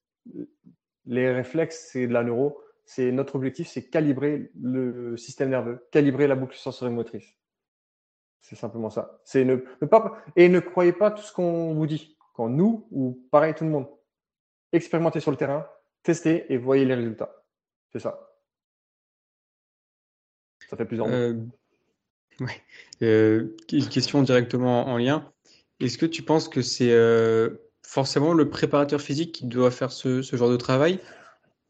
les réflexes, c'est de la neuro. C'est notre objectif, c'est calibrer le système nerveux, calibrer la boucle sensorimotrice. C'est simplement ça. C'est ne, pas et ne croyez pas tout ce qu'on vous dit. Quand nous ou pareil tout le monde, expérimentez sur le terrain, testez et voyez les résultats. C'est ça. Ça fait plusieurs euh. Euh, question directement en lien. Est-ce que tu penses que c'est euh, forcément le préparateur physique qui doit faire ce, ce genre de travail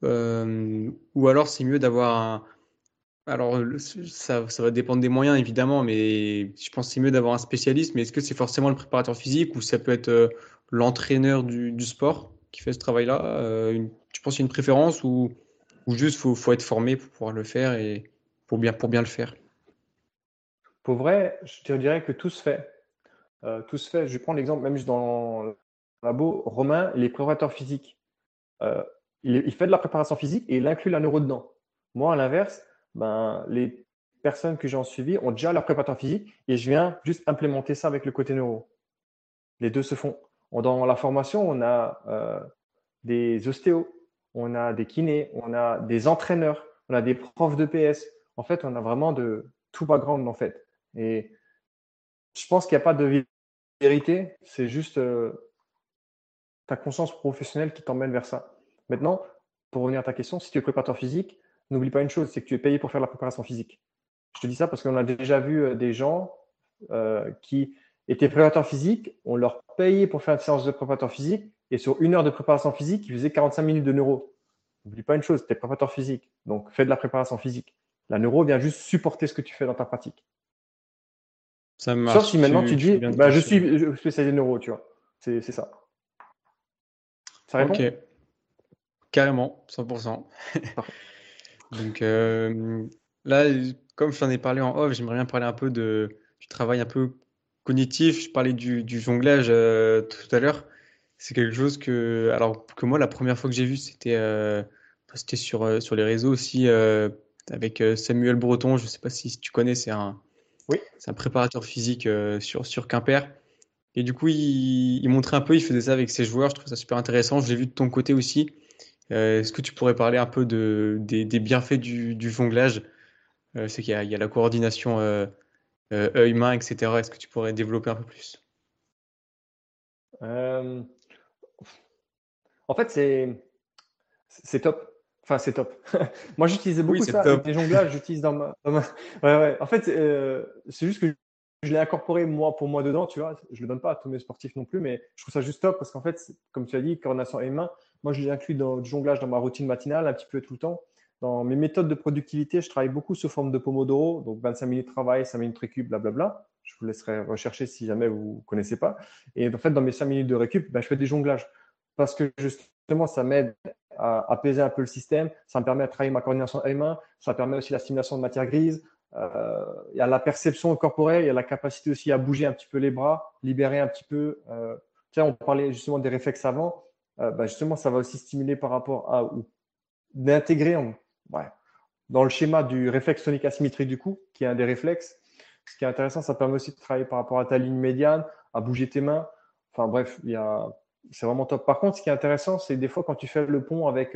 euh, ou alors c'est mieux d'avoir un, alors, ça, ça, va dépendre des moyens, évidemment, mais je pense que c'est mieux d'avoir un spécialiste. Mais est-ce que c'est forcément le préparateur physique ou ça peut être euh, l'entraîneur du, du, sport qui fait ce travail-là? Euh, Tu penses qu'il y a une préférence ou, ou juste faut, faut être formé pour pouvoir le faire et pour bien, pour bien le faire? Pour vrai, je te dirais que tout se fait. Euh, tout se fait. Je prends l'exemple, même dans le labo, Romain, il est préparateur physique. il, il fait de la préparation physique et il inclut la neuro dedans. Moi, à l'inverse, ben, les personnes que j'ai en suivi ont déjà leur préparateur physique et je viens juste implémenter ça avec le côté neuro. Les deux se font. Dans la formation, on a euh, des ostéos, on a des kinés, on a des entraîneurs, on a des profs de PS. En fait, on a vraiment de tout background en fait. Et je pense qu'il n'y a pas de vérité, c'est juste euh, ta conscience professionnelle qui t'emmène vers ça. Maintenant, pour revenir à ta question, si tu es préparateur physique, n'oublie pas une chose, c'est que tu es payé pour faire la préparation physique. Je te dis ça parce qu'on a déjà vu euh, des gens euh, qui étaient préparateurs physiques, on leur payait pour faire une séance de préparateur physique, et sur une heure de préparation physique, ils faisaient 45 minutes de neuro. N'oublie pas une chose, tu es préparateur physique, donc fais de la préparation physique. La neuro vient juste supporter ce que tu fais dans ta pratique. Ça marche. Sauf si maintenant tu, dis, bah, je suis spécialisé neuro, tu vois. C'est ça. Ça répond? Ok. Carrément, 100%. Donc euh, là, comme je t'en ai parlé en off, j'aimerais bien parler un peu de, du travail un peu cognitif. Je parlais du, du jonglage euh, tout à l'heure. C'est quelque chose que, alors que moi, la première fois que j'ai vu, c'était euh, c'était sur, sur les réseaux aussi avec Samuel Breton. Je ne sais pas si tu connais, c'est un, oui. c'est un préparateur physique sur, sur Quimper. Et du coup, il, il, montrait un peu, il faisait ça avec ses joueurs. Je trouve ça super intéressant. Je l'ai vu de ton côté aussi. Euh, est-ce que tu pourrais parler un peu de, des, bienfaits du, jonglage? Euh, C'est qu'il y, a la coordination euh, œil-main, etc. Est-ce que tu pourrais développer un peu plus? En fait, c'est top. Enfin, c'est top. Moi, j'utilisais beaucoup ça avec les jonglages. J'utilise dans ma. Ouais, ouais. En fait, c'est juste que je l'ai incorporé moi pour moi dedans, tu vois. Je le donne pas à tous mes sportifs non plus, mais je trouve ça juste top parce qu'en fait, comme tu as dit, coordination et main, moi je l'ai inclus dans le jonglage dans ma routine matinale un petit peu tout le temps. Dans mes méthodes de productivité, je travaille beaucoup sous forme de Pomodoro, donc 25 minutes de travail, 5 minutes de récup, blablabla. Je vous laisserai rechercher si jamais vous ne connaissez pas. Et en fait, dans mes 5 minutes de récup, ben, je fais des jonglages parce que justement, ça m'aide à apaiser un peu le système, ça me permet de travailler ma coordination à main, ça permet aussi la stimulation de matière grise, euh, il y a la perception corporelle, il y a la capacité aussi à bouger un petit peu les bras, libérer un petit peu. Euh, on parlait justement des réflexes avant. Euh, bah, justement, ça va aussi stimuler par rapport à d'intégrer ouais, dans le schéma du réflexe tonique asymétrique du cou, qui est un des réflexes. Ce qui est intéressant, ça permet aussi de travailler par rapport à ta ligne médiane, à bouger tes mains. Enfin bref, il y a, c'est vraiment top. Par contre, ce qui est intéressant, c'est des fois quand tu fais le pont avec,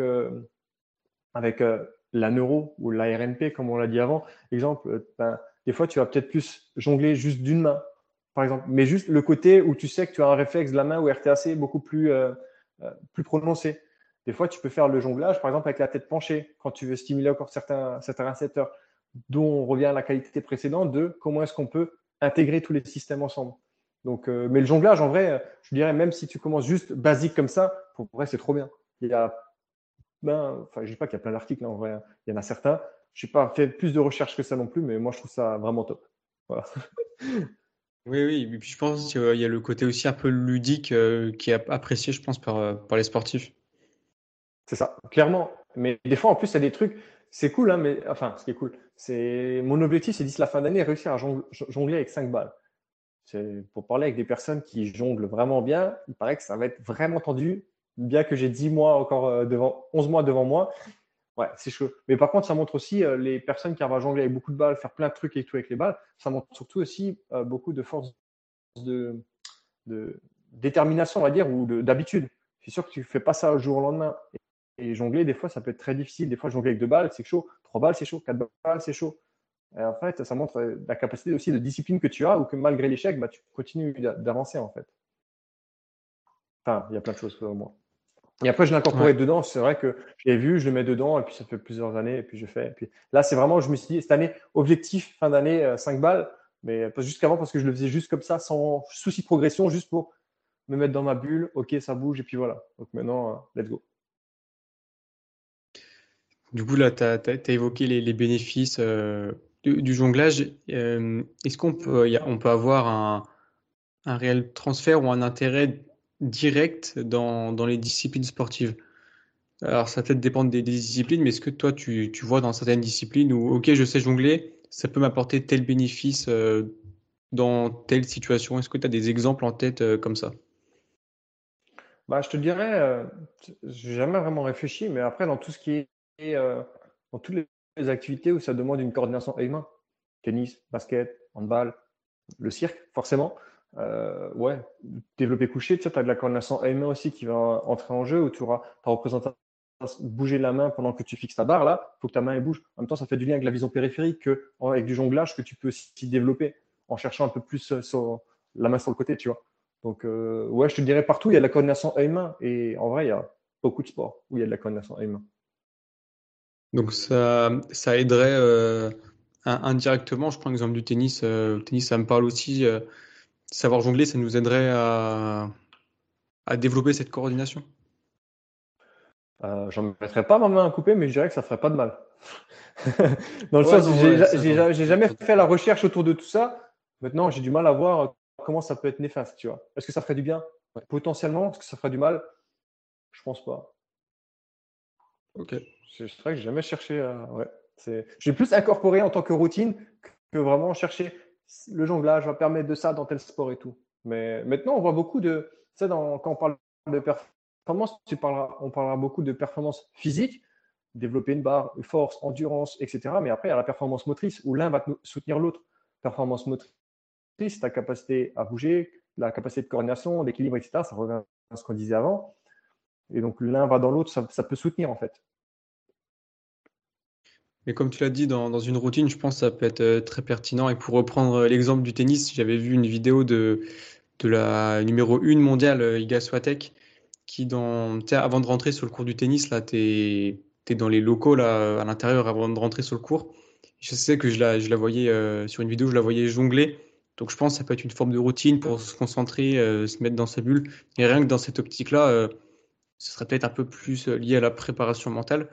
avec la neuro ou la RNP, comme on l'a dit avant. Exemple, euh, ben, des fois, tu vas peut-être plus jongler juste d'une main, par exemple, mais juste le côté où tu sais que tu as un réflexe de la main ou RTAC beaucoup plus, euh, euh, plus prononcé. Des fois, tu peux faire le jonglage, par exemple, avec la tête penchée, quand tu veux stimuler encore certains, certains récepteurs, dont on revient à la qualité précédente de comment est-ce qu'on peut intégrer tous les systèmes ensemble. Donc, mais le jonglage, en vrai, je dirais, même si tu commences juste basique comme ça, pour vrai, c'est trop bien. Il y a ben, enfin, je dis pas qu'il y a plein d'articles, hein, en vrai, hein. il y en a certains. Je n'ai pas fait plus de recherches que ça non plus, mais moi, je trouve ça vraiment top. Oui, oui, et puis je pense qu'il y a le côté aussi un peu ludique euh, qui est apprécié, je pense, par, euh, par les sportifs. C'est ça, clairement. Mais des fois, en plus, il y a des trucs, c'est cool, hein, mais enfin, ce qui est cool, c'est mon objectif, c'est d'ici la fin d'année, réussir à jongler avec 5 balles. Pour parler avec des personnes qui jonglent vraiment bien, il paraît que ça va être vraiment tendu bien que j'ai 10 mois encore euh, devant, 11 mois devant moi. Ouais, c'est chaud. Mais par contre, ça montre aussi euh, les personnes qui arrivent à jongler avec beaucoup de balles, faire plein de trucs et tout avec les balles. Ça montre surtout aussi euh, beaucoup de force de, détermination, on va dire, ou d'habitude. C'est sûr que tu ne fais pas ça au jour au lendemain. Et, jongler, des fois, ça peut être très difficile. Des fois, jongler avec deux balles, c'est chaud. Trois balles, c'est chaud. Quatre balles, c'est chaud. Et en fait, ça montre la capacité aussi de discipline que tu as ou que malgré l'échec, bah, tu continues d'avancer en fait. Enfin, il y a plein de choses pour moi. Et après, je l'ai incorporé dedans. C'est vrai que j'ai vu, je le mets dedans, et puis ça fait plusieurs années, et puis je fais. Et puis là, c'est vraiment, je me suis dit, cette année, objectif, fin d'année, 5 euh, balles, mais pas jusqu'avant parce que je le faisais juste comme ça, sans souci de progression, juste pour me mettre dans ma bulle. Ok, ça bouge, et puis voilà. Donc maintenant, euh, let's go. Du coup, là, tu as, évoqué les, bénéfices euh, du, jonglage. Est-ce qu'on peut, on peut avoir un, un réel transfert ou un intérêt direct dans, dans les disciplines sportives. Alors, ça peut-être dépendre des, disciplines, mais est-ce que toi, tu, vois dans certaines disciplines où, OK, je sais jongler, ça peut m'apporter tel bénéfice euh, dans telle situation? Est-ce que tu as des exemples en tête euh, comme ça? Bah, Je te dirais, euh, j'ai jamais vraiment réfléchi, mais après, dans tout ce qui est dans toutes les activités où ça demande une coordination œil-main, tennis, basket, handball, le cirque, forcément, euh, ouais, développer couché, tu as de la coordination main aussi qui va entrer en jeu où tu auras ta représentation bouger la main pendant que tu fixes ta barre là, il faut que ta main bouge. En même temps, ça fait du lien avec la vision périphérique que, avec du jonglage que tu peux aussi développer en cherchant un peu plus euh, sur la main sur le côté, tu vois. Donc, euh, ouais, je te dirais partout, il y a de la coordination œil-main. Et en vrai, il y a beaucoup de sports où il y a de la coordination œil-main. Donc ça, ça aiderait indirectement, je prends l'exemple du tennis, le tennis ça me parle aussi, savoir jongler, ça nous aiderait à, à développer cette coordination? Euh, J'en mettrais pas ma main à couper, mais je dirais que ça ferait pas de mal. Dans le sens, j'ai jamais fait la recherche autour de tout ça. Maintenant, j'ai du mal à voir comment ça peut être néfaste, tu vois. Est-ce que ça ferait du bien? Potentiellement, est-ce que ça ferait du mal? Je pense pas. Ok. C'est vrai que j'ai jamais cherché. À... Ouais. J'ai plus incorporé en tant que routine que vraiment chercher le jonglage va permettre de ça dans tel sport et tout. Mais maintenant, on voit beaucoup de. Tu sais, dans, quand on parle de performance, tu on parlera beaucoup de performance physique, développer une barre, force, endurance, etc. Mais après, il y a la performance motrice où l'un va soutenir l'autre. Performance motrice, ta capacité à bouger, la capacité de coordination, d'équilibre, etc. Ça revient à ce qu'on disait avant. Et donc, l'un va dans l'autre, ça peut soutenir en fait. Mais comme tu l'as dit, dans, une routine, je pense que ça peut être euh, très pertinent. Et pour reprendre euh, l'exemple du tennis, j'avais vu une vidéo de, de la numéro 1 mondiale, euh, Iga Swiatek, qui, dans, avant de rentrer sur le cours du tennis, là, tu es, dans les locaux là, à l'intérieur avant de rentrer sur le cours. Je sais que je la, je la voyais sur une vidéo, je la voyais jongler. Donc je pense que ça peut être une forme de routine pour se concentrer, se mettre dans sa bulle. Et rien que dans cette optique-là, ce serait peut-être un peu plus lié à la préparation mentale.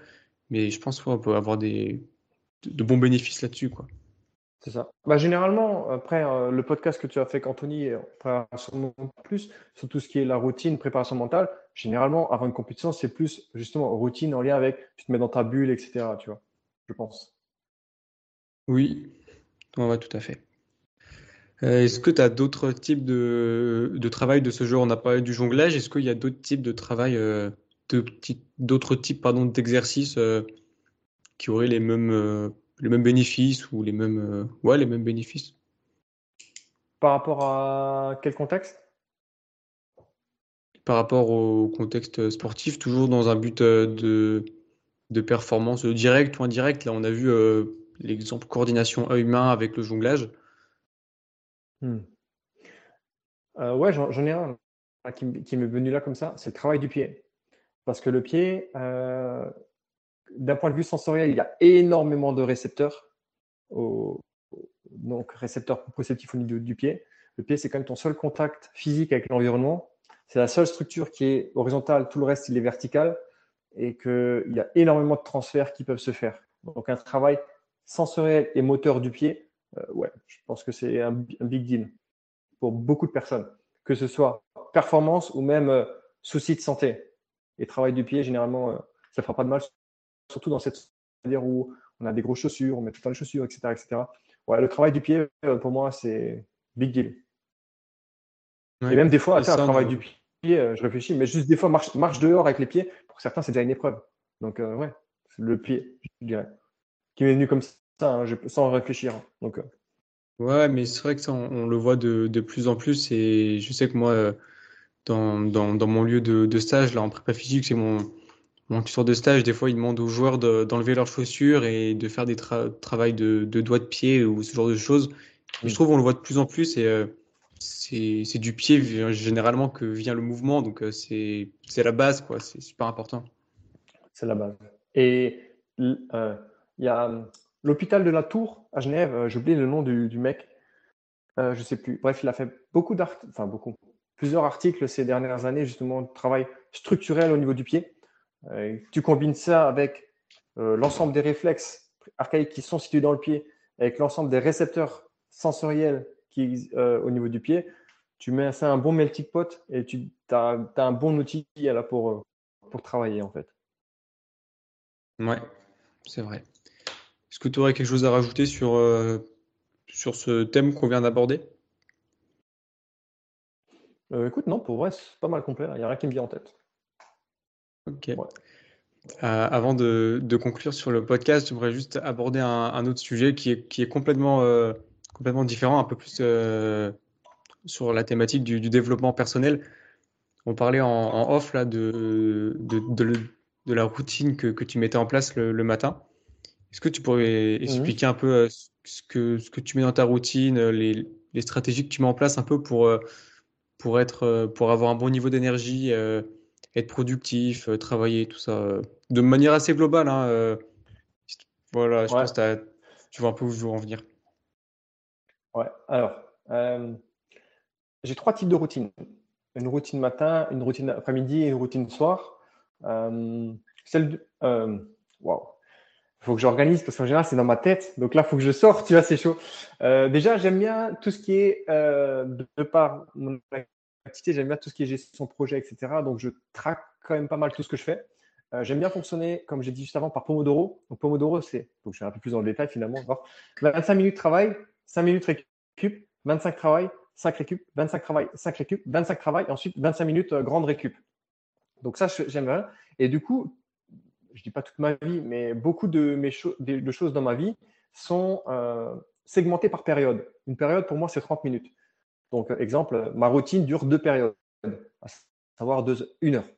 Mais je pense qu'on peut avoir des, de, bons bénéfices là-dessus. quoi. C'est ça. Bah, généralement, après euh, le podcast que tu as fait avec Anthony, préparation plus, sur tout ce qui est la routine, préparation mentale, généralement, avant une compétition, c'est plus justement routine en lien avec tu te mets dans ta bulle, etc. Tu vois, je pense. Oui, on va tout à fait. Euh, est-ce que tu as d'autres types de, de, travail de ce genre On a parlé du jonglage. Est-ce qu'il y a d'autres types de travail euh, d'autres types pardon, d'exercices euh, qui auraient les mêmes, euh, les mêmes bénéfices ou les mêmes, euh, ouais, les mêmes bénéfices. Par rapport à quel contexte? Par rapport au contexte sportif, toujours dans un but de, de performance directe ou indirecte. Là, on a vu l'exemple coordination œil-main avec le jonglage. Hmm. ouais, j'en ai un qui, qui m'est venu là comme ça, c'est le travail du pied. Parce que le pied, euh, d'un point de vue sensoriel, il y a énormément de récepteurs, donc récepteurs proprioceptifs au niveau du pied. Le pied, c'est quand même ton seul contact physique avec l'environnement. C'est la seule structure qui est horizontale, tout le reste, il est vertical et qu'il y a énormément de transferts qui peuvent se faire. Donc, un travail sensoriel et moteur du pied, euh, ouais, je pense que c'est un, big deal pour beaucoup de personnes, que ce soit performance ou même euh, souci de santé. Et travail du pied, généralement, euh, ça ne fera pas de mal, surtout dans cette c'est-à-dire où on a des grosses chaussures, on met tout le temps les chaussures, etc. etc. Ouais, le travail du pied, euh, pour moi, c'est big deal. et même des fois, un travail du pied, euh, je réfléchis, mais juste des fois, marche, marche dehors avec les pieds, pour certains, c'est déjà une épreuve. Donc, ouais, le pied, je dirais. Qui m'est venu comme ça, hein, sans réfléchir. Hein. Donc, Ouais, mais c'est vrai que ça, on, le voit de, de, plus en plus. Et je sais que moi, dans, dans, dans, mon lieu de, de, stage, là, en prépa physique, c'est mon, mon tuteur de stage. Des fois, il demande aux joueurs d'enlever leurs chaussures et de faire des tra travails de, de doigts de pied ou ce genre de choses. je trouve qu'on le voit de plus en plus et euh, c'est du pied généralement que vient le mouvement. Donc, euh, c'est la base, quoi. C'est super important. C'est la base. Et euh, il y a l'hôpital de la Tour à Genève, j'ai oublié le nom du, du mec. Euh, je sais plus. Bref, il a fait beaucoup d'art, enfin beaucoup, plusieurs articles ces dernières années, justement, de travail structurel au niveau du pied. Euh, tu combines ça avec euh, l'ensemble des réflexes archaïques qui sont situés dans le pied, avec l'ensemble des récepteurs sensoriels qui euh, au niveau du pied, tu mets ça un bon melting pot et tu as, un bon outil là, pour, pour travailler en fait. Ouais, c'est vrai. Est-ce que tu aurais quelque chose à rajouter sur, sur ce thème qu'on vient d'aborder? Euh, écoute, non, pour vrai, c'est pas mal complet. Il n'y a rien qui me vient en tête. Ok. Euh, avant de, conclure sur le podcast, j'aimerais juste aborder un, autre sujet qui est, qui est complètement, euh, complètement différent, un peu plus sur la thématique du, développement personnel. On parlait en, off là, de, de, la routine que, tu mettais en place le, matin. Est-ce que tu pourrais mmh expliquer un peu ce, que, ce que tu mets dans ta routine, les, les stratégies que tu mets en place un peu pour pour être, euh, pour avoir un bon niveau d'énergie, euh, être productif, euh, travailler, tout ça, de manière assez globale. Hein, Voilà, je pense que tu vois un peu où je veux en venir. Ouais, alors, euh, j'ai trois types de routines. Une routine matin, une routine après-midi et une routine soir. Euh, celle de, euh, wow. Faut que j'organise parce qu'en général, c'est dans ma tête. Donc là, faut que je sorte, tu vois, c'est chaud. déjà, j'aime bien tout ce qui est, de, par mon activité, j'aime bien tout ce qui est gestion de projet, etc. Donc, je traque quand même pas mal tout ce que je fais. j'aime bien fonctionner, comme j'ai dit juste avant, par Pomodoro. Donc, Pomodoro, c'est, donc je suis un peu plus dans le détail finalement. 25 minutes travail, 5 minutes récup, 25 travail, 5 récup, 25 travail, 5 récup, 25 travail, et ensuite 25 minutes euh, grande récup. Donc ça, j'aime bien. Et du coup, je dis pas toute ma vie, mais beaucoup de, mes de choses dans ma vie sont euh, segmentées par période. Une période, pour moi, c'est 30 minutes. Donc, exemple, ma routine dure deux périodes, à savoir deux, une heure.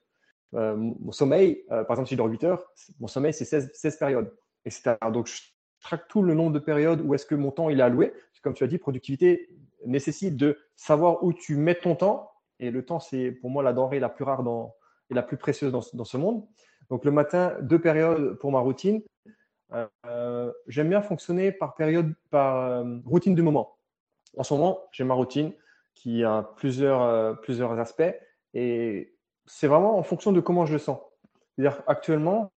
Euh, mon sommeil, par exemple, si je dors 8 heures, mon sommeil, c'est 16, 16 périodes, etc. Donc, je traque tout le nombre de périodes où est-ce que mon temps il est alloué. Comme tu as dit, productivité nécessite de savoir où tu mets ton temps. Et le temps, c'est pour moi la denrée la plus rare dans, et la plus précieuse dans, ce monde. Donc le matin, deux périodes pour ma routine. Euh, j'aime bien fonctionner par période, par euh, routine du moment. En ce moment, j'ai ma routine qui a plusieurs, euh, plusieurs aspects et c'est vraiment en fonction de comment je le sens. C'est-à-dire actuellement,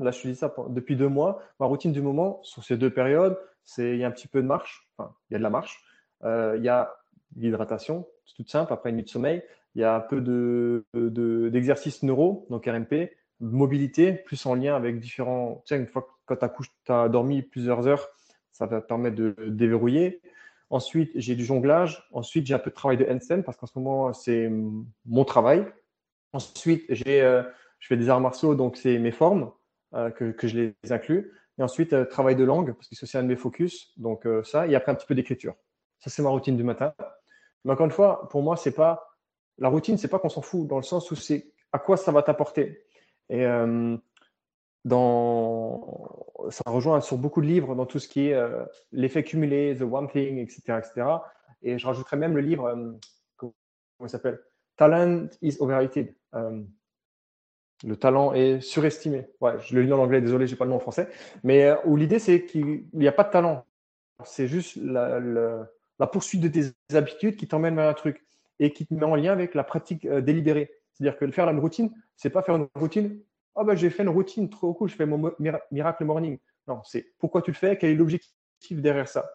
Là, je te dis ça depuis deux mois. Ma routine du moment, sur ces deux périodes, c'est il y a un petit peu de marche. Enfin, il y a de la marche. Euh, il y a l'hydratation, c'est tout simple, après une nuit de sommeil. Il y a un peu d'exercices de, neuro, donc RMP, mobilité, plus en lien avec différents. Tu une fois que quand tu as, dormi plusieurs heures, ça va te permettre de déverrouiller. Ensuite, j'ai du jonglage. Ensuite, j'ai un peu de travail de handstand parce qu'en ce moment, c'est mon travail. Ensuite, j'ai, euh, je fais des arts martiaux, donc c'est mes formes. Euh, que, que, je les inclus. Et ensuite, euh, travail de langue, parce que c'est un de mes focus. Donc, ça. Et après, un petit peu d'écriture. Ça, c'est ma routine du matin. Mais encore une fois, pour moi, c'est pas. La routine, c'est pas qu'on s'en fout, dans le sens où c'est à quoi ça va t'apporter. Et dans, ça rejoint sur beaucoup de livres dans tout ce qui est l'effet cumulé, the one thing, etc., etc. Et je rajouterais même le livre, comment il s'appelle? Talent is overrated le talent est surestimé. Ouais, je le lis en anglais, désolé, j'ai pas le nom en français. Mais euh, où l'idée, c'est qu'il n'y a pas de talent. C'est juste la, poursuite de tes habitudes qui t'emmène vers un truc et qui te met en lien avec la pratique euh, délibérée. C'est-à-dire que faire une routine, c'est pas faire une routine. Oh ben j'ai fait une routine trop cool, je fais mon miracle morning. Non, c'est pourquoi tu le fais, quel est l'objectif derrière ça?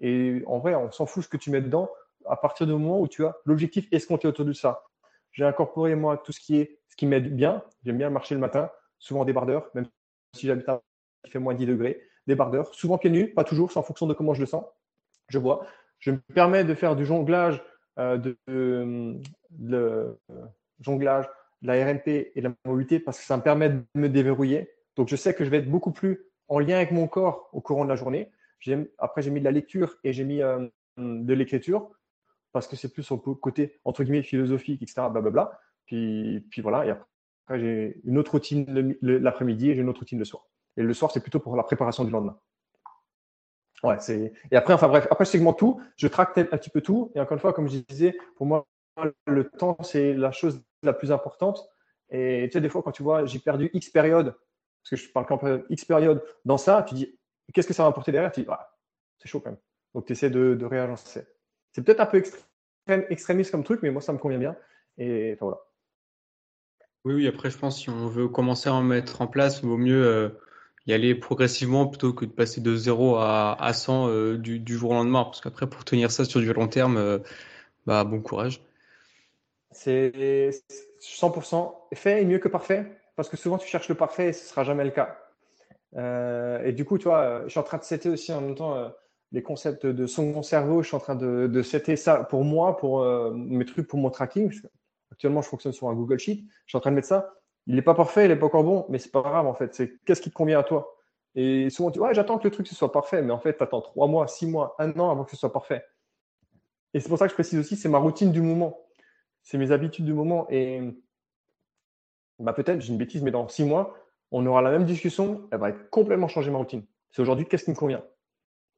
Et en vrai, on s'en fout ce que tu mets dedans à partir du moment où tu as l'objectif escompté autour de ça. J'ai incorporé moi tout ce qui est ce qui m'aide bien. J'aime bien marcher le matin, souvent débardeur, même si j'habite à il fait moins 10 degrés, débardeur, souvent pieds nus, pas toujours, c'est en fonction de comment je le sens. Je vois. Je me permets de faire du jonglage, euh, de, de, jonglage, la RNP et la mobilité parce que ça me permet de me déverrouiller. Donc je sais que je vais être beaucoup plus en lien avec mon corps au courant de la journée. Après, j'ai mis de la lecture et j'ai mis euh, de l'écriture parce que c'est plus au côté entre guillemets philosophique, etc. Blablabla. Puis, puis voilà, et après, j'ai une autre routine l'après-midi et j'ai une autre routine le soir. Et le soir, c'est plutôt pour la préparation du lendemain. Ouais, c'est. Et après, enfin bref, après je segmente tout, je traque un petit peu tout. Et encore une fois, comme je disais, pour moi, le temps, c'est la chose la plus importante. Et tu sais, des fois, quand tu vois, j'ai perdu X période, parce que je parle même X période dans ça, tu dis, qu'est-ce que ça va apporter derrière? Tu dis, ah, c'est chaud quand même. Donc, tu essaies de, de réagencer. C'est peut-être un peu extrême, extrémiste comme truc, mais moi, ça me convient bien. Et enfin, voilà. Oui, oui, après, je pense si on veut commencer à en mettre en place, il vaut mieux euh, y aller progressivement plutôt que de passer de 0 à, à 100 euh, du, du, jour au lendemain. Parce qu'après, pour tenir ça sur du long terme, euh, bah, bon courage. C'est 100% fait est mieux que parfait. Parce que souvent, tu cherches le parfait et ce ne sera jamais le cas. et du coup, tu vois, je suis en train de setter aussi en même temps les concepts de son cerveau. Je suis en train de, de ça pour moi, pour mes trucs, pour mon tracking. Actuellement, je fonctionne sur un Google Sheet. Je suis en train de mettre ça. Il n'est pas parfait, il n'est pas encore bon, mais c'est pas grave en fait. C'est qu'est-ce qui te convient à toi? Et souvent, tu dis, ouais, j'attends que le truc soit parfait, mais en fait, tu attends trois mois, six mois, un an avant que ce soit parfait. Et c'est pour ça que je précise aussi, c'est ma routine du moment. C'est mes habitudes du moment. Et bah, peut-être, j'ai une bêtise, mais dans six mois, on aura la même discussion. Elle va être complètement changée ma routine. C'est aujourd'hui, qu'est-ce qui me convient?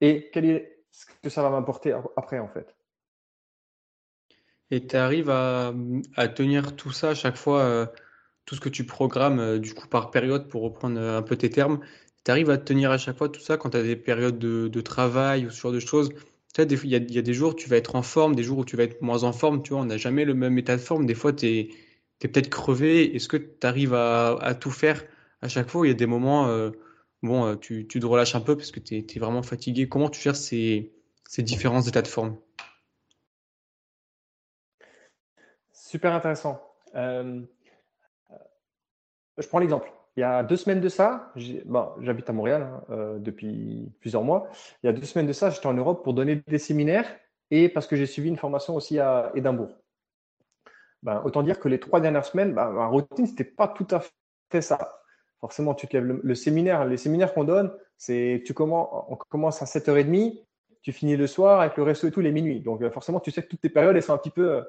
Et quel est ce que ça va m'apporter après, en fait? Et tu arrives à, tenir tout ça à chaque fois, euh, tout ce que tu programmes, euh, du coup, par période, pour reprendre euh, un peu tes termes, tu arrives à tenir à chaque fois tout ça quand tu as des périodes de, travail ou ce genre de choses? Il y a, des jours où tu vas être en forme, des jours où tu vas être moins en forme, tu vois, on n'a jamais le même état de forme. Des fois, tu es, peut-être crevé. Est-ce que tu arrives à, tout faire à chaque fois? Il y a des moments, euh, bon, euh, tu, te relâches un peu parce que tu es, vraiment fatigué. Comment tu gères ces, différents états de forme? Super intéressant. Euh, je prends l'exemple. Il y a deux semaines de ça, j'habite à Montréal hein, euh, depuis plusieurs mois. Il y a deux semaines de ça, j'étais en Europe pour donner des séminaires et parce que j'ai suivi une formation aussi à Édimbourg. Ben, autant dire que les trois dernières semaines, ben, ma routine, n'était pas tout à fait ça. Forcément, tu te lèves le, séminaire, les séminaires qu'on donne, c'est tu commences, on commence à 7h30, tu finis le soir avec le resto et tout les minuit. Donc euh, forcément, tu sais que toutes tes périodes, elles sont un petit peu euh,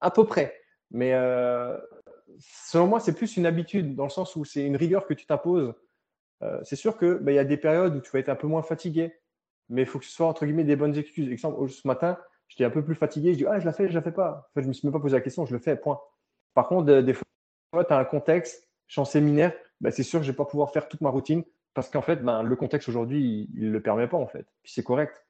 à peu près. Mais selon moi, c'est plus une habitude, dans le sens où c'est une rigueur que tu t'imposes. Euh, c'est sûr qu'il bah, y a des périodes où tu vas être un peu moins fatigué, mais il faut que ce soit entre guillemets des bonnes excuses. Exemple, ce matin, j'étais un peu plus fatigué, je dis Ah, je la fais, je la fais pas. En fait, je me suis même pas posé la question, je le fais, point. Par contre, des fois, tu as un contexte, je suis en séminaire, bah, c'est sûr que je vais pas pouvoir faire toute ma routine parce qu'en fait, ben, le contexte aujourd'hui, il ne le permet pas en fait. Puis c'est correct.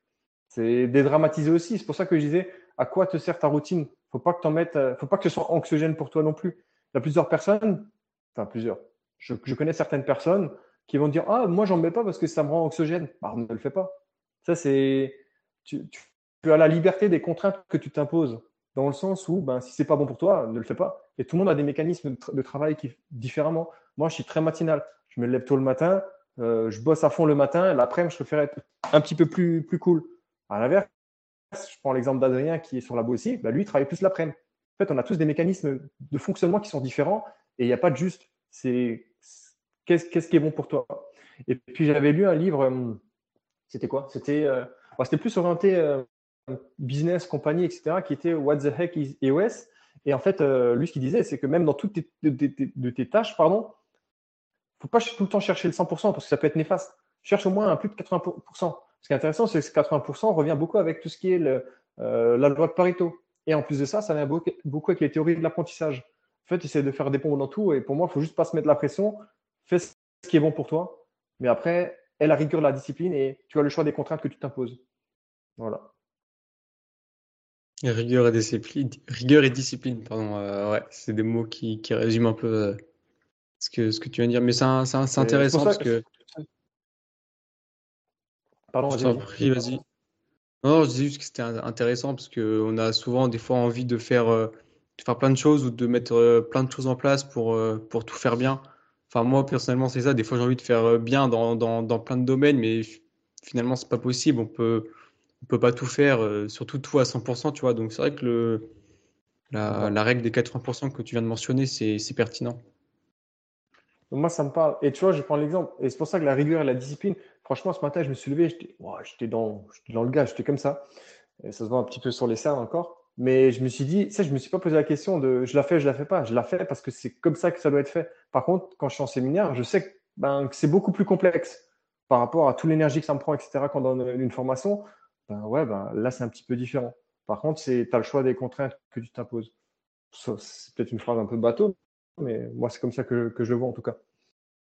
C'est dédramatiser aussi. C'est pour ça que je disais à quoi te sert ta routine? Faut pas euh, faut pas que ce soit anxiogène pour toi non plus. Il y a plusieurs personnes, enfin plusieurs, je, connais certaines personnes qui vont dire Ah, moi, j'en mets pas parce que ça me rend anxiogène. Bah, ne le fais pas. Ça, c'est. Tu, as la liberté des contraintes que tu t'imposes, dans le sens où, ben, si c'est pas bon pour toi, ne le fais pas. Et tout le monde a des mécanismes de, travail qui différemment. Moi, je suis très matinal. Je me lève tôt le matin, euh, je bosse à fond le matin. L'après-midi, je préfère être un petit peu plus, cool. À l'inverse, je prends l'exemple d'Adrien qui est sur la aussi. Ben, lui, il travaille plus l'après-midi. On a tous des mécanismes de fonctionnement qui sont différents et il n'y a pas de juste. C'est qu'est-ce qui est bon pour toi? Et puis j'avais lu un livre, hum, c'était quoi? C'était euh, c'était plus orienté euh, business, compagnie, etc., qui était What the heck is EOS Et en fait, euh, lui, ce qu'il disait, c'est que même dans toutes tes, tes tâches, pardon, faut pas tout le temps chercher le 100% parce que ça peut être néfaste. Cherche au moins un plus de 80%. Ce qui est intéressant, c'est que ce 80% revient beaucoup avec tout ce qui est la loi de Pareto. Et en plus de ça, ça vient beaucoup avec les théories de l'apprentissage. En fait, essaie de faire des ponts dans tout. Et pour moi, il faut juste pas se mettre la pression. Fais ce qui est bon pour toi. Mais après, aie la rigueur de la discipline et tu as le choix des contraintes que tu t'imposes. Voilà. Rigueur et discipline. Rigueur et discipline, pardon. Euh, ouais, c'est des mots qui, résument un peu euh, ce, que, ce que tu viens de dire. Mais c'est intéressant parce que. Pardon, vas-y. Vas-y. Non, je disais juste que c'était intéressant parce qu'on a souvent des fois envie de faire, euh, de faire plein de choses ou de mettre euh, plein de choses en place pour, euh, pour tout faire bien. Enfin, moi, personnellement, c'est ça. Des fois, j'ai envie de faire bien dans, dans, dans plein de domaines, mais finalement, c'est pas possible. On peut, on peut pas tout faire, surtout tout à 100%, tu vois. Donc, c'est vrai que le, la, la règle des 80% que tu viens de mentionner, c'est pertinent. Moi, ça me parle. Et tu vois, je prends l'exemple. Et c'est pour ça que la rigueur et la discipline, franchement, ce matin, je me suis levé, j'étais dans, dans le gars, j'étais comme ça. Et ça se voit un petit peu sur les cernes encore. Mais je me suis dit, ça, je me suis pas posé la question de je la fais, je la fais pas. Je la fais parce que c'est comme ça que ça doit être fait. Par contre, quand je suis en séminaire, je sais que, ben, c'est beaucoup plus complexe par rapport à toute l'énergie que ça me prend, etc. Quand donne une formation, ben ouais, ben, là, c'est un petit peu différent. Par contre, tu as le choix des contraintes que tu t'imposes. C'est peut-être une phrase un peu bateau, mais moi, c'est comme ça que, que, je le vois en tout cas.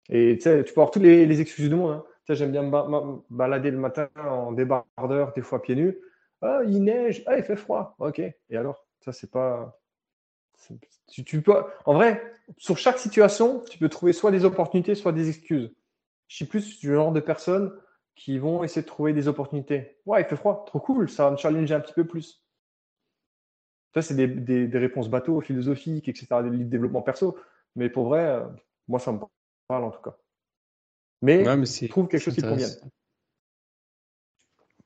Et tu peux avoir toutes les, excuses du monde. Hein. J'aime bien me balader le matin en débardeur, des fois pieds nus. Ah, il neige, ah, il fait froid. Ok. Et alors, ça, c'est pas. Tu, peux... En vrai, sur chaque situation, tu peux trouver soit des opportunités, soit des excuses. Je suis plus du genre de personnes qui vont essayer de trouver des opportunités. Ouais, il fait froid, trop cool, ça va me challenger un petit peu plus. Ça, c'est des, des, réponses bateaux, philosophiques, etc., des développement perso. Mais pour vrai, euh, moi, ça me parle en tout cas. Mais, ouais, trouve quelque chose qui te convienne.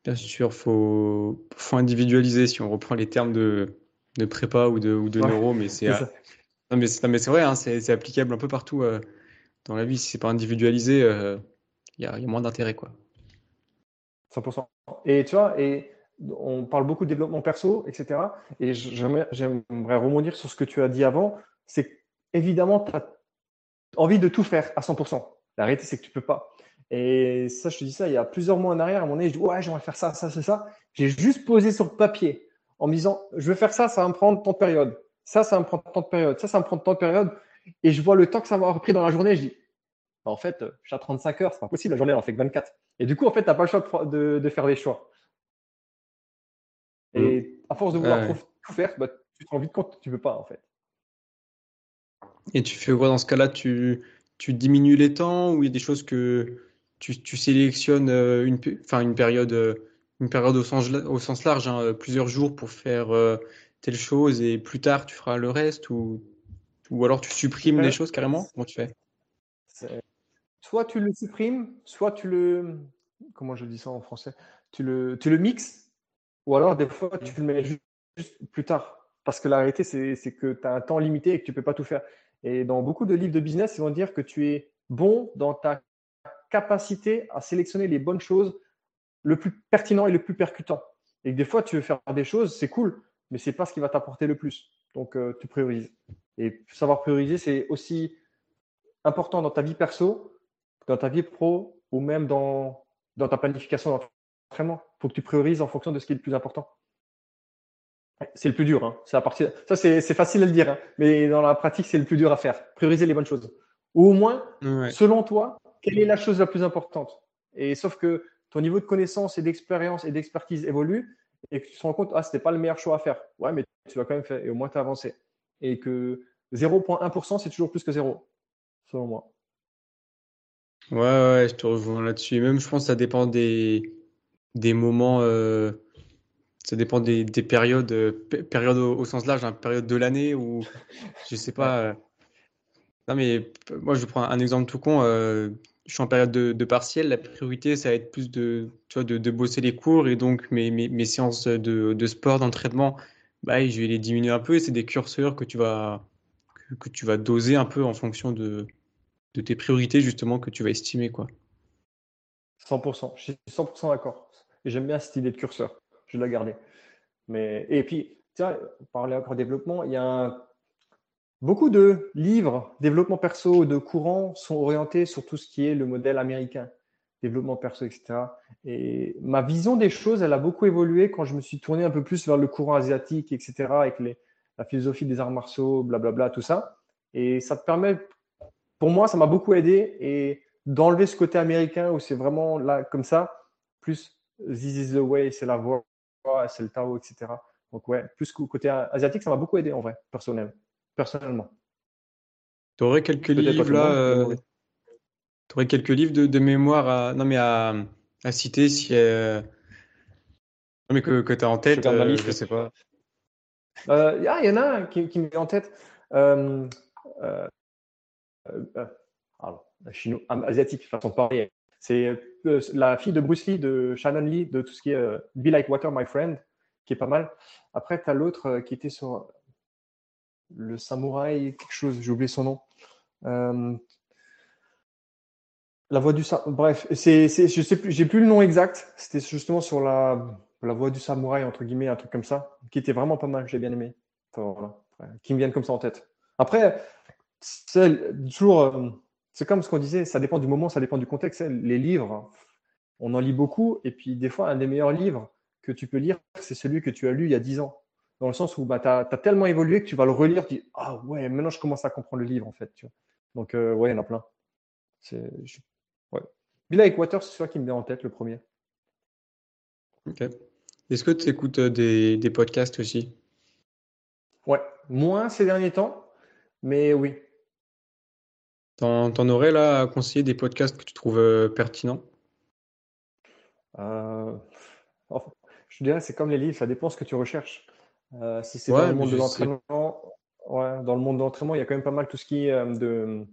Bien sûr, il faut, faut, individualiser si on reprend les termes de, de prépa ou de, ou de neuro, mais c'est non, mais c'est vrai, hein, c'est applicable un peu partout euh, dans la vie. Si c'est pas individualisé, il euh, y, a, y, a moins d'intérêt. quoi. 100%. Et tu vois, et on parle beaucoup de développement perso, etc. Et j'aimerais rebondir sur ce que tu as dit avant. C'est évidemment, tu as envie de tout faire à 100%. La réalité, c'est que tu peux pas. Et ça, je te dis ça, il y a plusieurs mois en arrière, à mon nez, je dis, ouais, j'aimerais faire ça, ça, c'est ça. J'ai juste posé sur le papier en me disant, je vais faire ça, ça va me prendre tant de période. Ça, ça va me prendre tant de période. Ça, ça va me prendre tant de période. Et je vois le temps que ça m'a repris dans la journée. Je dis, en fait, je 35 heures, c'est pas possible, la journée, elle en fait que 24. Et du coup, en fait, tu n'as pas le choix de, faire des choix. Et mm. à force de vouloir tout faire, bah, tu te rends vite compte que tu ne peux pas, en fait. Et tu fais quoi dans ce cas-là? Tu, tu diminues les temps ou il y a des choses que tu, tu sélectionnes euh, une, enfin, une période, euh, une période au sens, au sens large, hein, plusieurs jours pour faire euh, telle chose et plus tard tu feras le reste ou, ou alors tu supprimes les choses carrément? Comment tu fais? Soit tu le supprimes, soit tu le. Comment je dis ça en français? Tu le, tu le mixes, ou alors des fois tu le mets juste, plus tard. Parce que la réalité, c'est que tu as un temps limité et que tu ne peux pas tout faire. Et dans beaucoup de livres de business, ils vont dire que tu es bon dans ta capacité à sélectionner les bonnes choses le plus pertinent et le plus percutant. Et que des fois, tu veux faire des choses, c'est cool, mais ce n'est pas ce qui va t'apporter le plus. Donc, euh, tu priorises. Et savoir prioriser, c'est aussi important dans ta vie perso, dans ta vie pro ou même dans ta planification d'entraînement. Il faut que tu priorises en fonction de ce qui est le plus important. C'est le plus dur. Hein. Ça, c'est facile à le dire, hein. mais dans la pratique, c'est le plus dur à faire. Prioriser les bonnes choses. Ou au moins, selon toi, quelle est la chose la plus importante? Et sauf que ton niveau de connaissance et d'expérience et d'expertise évolue et que tu te rends compte, ah, ce n'était pas le meilleur choix à faire. Ouais, mais tu vas quand même faire et au moins tu as avancé. Et que 0,1%, c'est toujours plus que 0, selon moi. Ouais, ouais, je te rejoins là-dessus. Même, je pense que ça dépend des, des moments. Euh, ça dépend des, des périodes, euh, périodes au, sens large, hein, période de l'année ou je sais pas. Euh, non, mais moi, je prends un exemple tout con. je suis en période de, de, partiel. La priorité, ça va être plus de, tu vois, de, de bosser les cours et donc mes, mes, mes séances de, de sport, d'entraînement, bah, je vais les diminuer un peu. Et c'est des curseurs que tu vas que, tu vas doser un peu en fonction de, de tes priorités justement que tu vas estimer quoi. 100%, je suis 100% d'accord. Et j'aime bien cette idée de curseur, je la garder. Mais, et puis, tiens, parler encore développement, il y a beaucoup de livres, développement perso, de courants sont orientés sur tout ce qui est le modèle américain, développement perso, etc. Et ma vision des choses, elle a beaucoup évolué quand je me suis tourné un peu plus vers le courant asiatique, etc., avec la philosophie des arts martiaux, blablabla, tout ça. Et ça te permet, pour moi, ça m'a beaucoup aidé et d'enlever ce côté américain où c'est vraiment là comme ça, plus this is the way, c'est la voie, c'est le Tao, etc. Donc ouais, plus que côté asiatique, ça m'a beaucoup aidé en vrai, personnel, personnellement. Tu aurais quelques livres là, euh, aurais quelques livres de, mémoire à, non mais à, à citer si, euh, non mais que, que tu as en tête, euh, je sais pas. Euh, il y en a un qui, me vient en tête. Euh, euh, alors, chino, asiatique, façon de parler. C'est la fille de Bruce Lee, de Shannon Lee, de tout ce qui est Be Like Water, My Friend, qui est pas mal. Après, tu as l'autre qui était sur le samouraï, quelque chose, j'ai oublié son nom. la voix du samouraï. Bref, c'est, je sais plus, j'ai plus le nom exact. C'était justement sur la la voix du samouraï, entre guillemets, un truc comme ça, qui était vraiment pas mal, j'ai bien aimé. qui me viennent comme ça en tête. Après, c'est toujours, euh, c'est comme ce qu'on disait, ça dépend du moment, ça dépend du contexte. Les livres, on en lit beaucoup, et puis des fois, un des meilleurs livres que tu peux lire, c'est celui que tu as lu il y a 10 ans. Dans le sens où bah, tu as, tellement évolué que tu vas le relire, tu dis Ah ouais, maintenant je commence à comprendre le livre en fait. Donc, euh, ouais, il y en a plein. Ouais. Bill Water, c'est celui qui me vient en tête, le premier. Ok. Est-ce que tu écoutes euh, des, des, podcasts aussi? Ouais, moins ces derniers temps, mais oui. T'en, en aurais là à conseiller des podcasts que tu trouves euh, pertinents? Euh, Je dirais c'est comme les livres, ça dépend ce que tu recherches. si c'est dans le monde de l'entraînement, ouais, dans le monde de l'entraînement, il y a quand même pas mal tout ce qui est de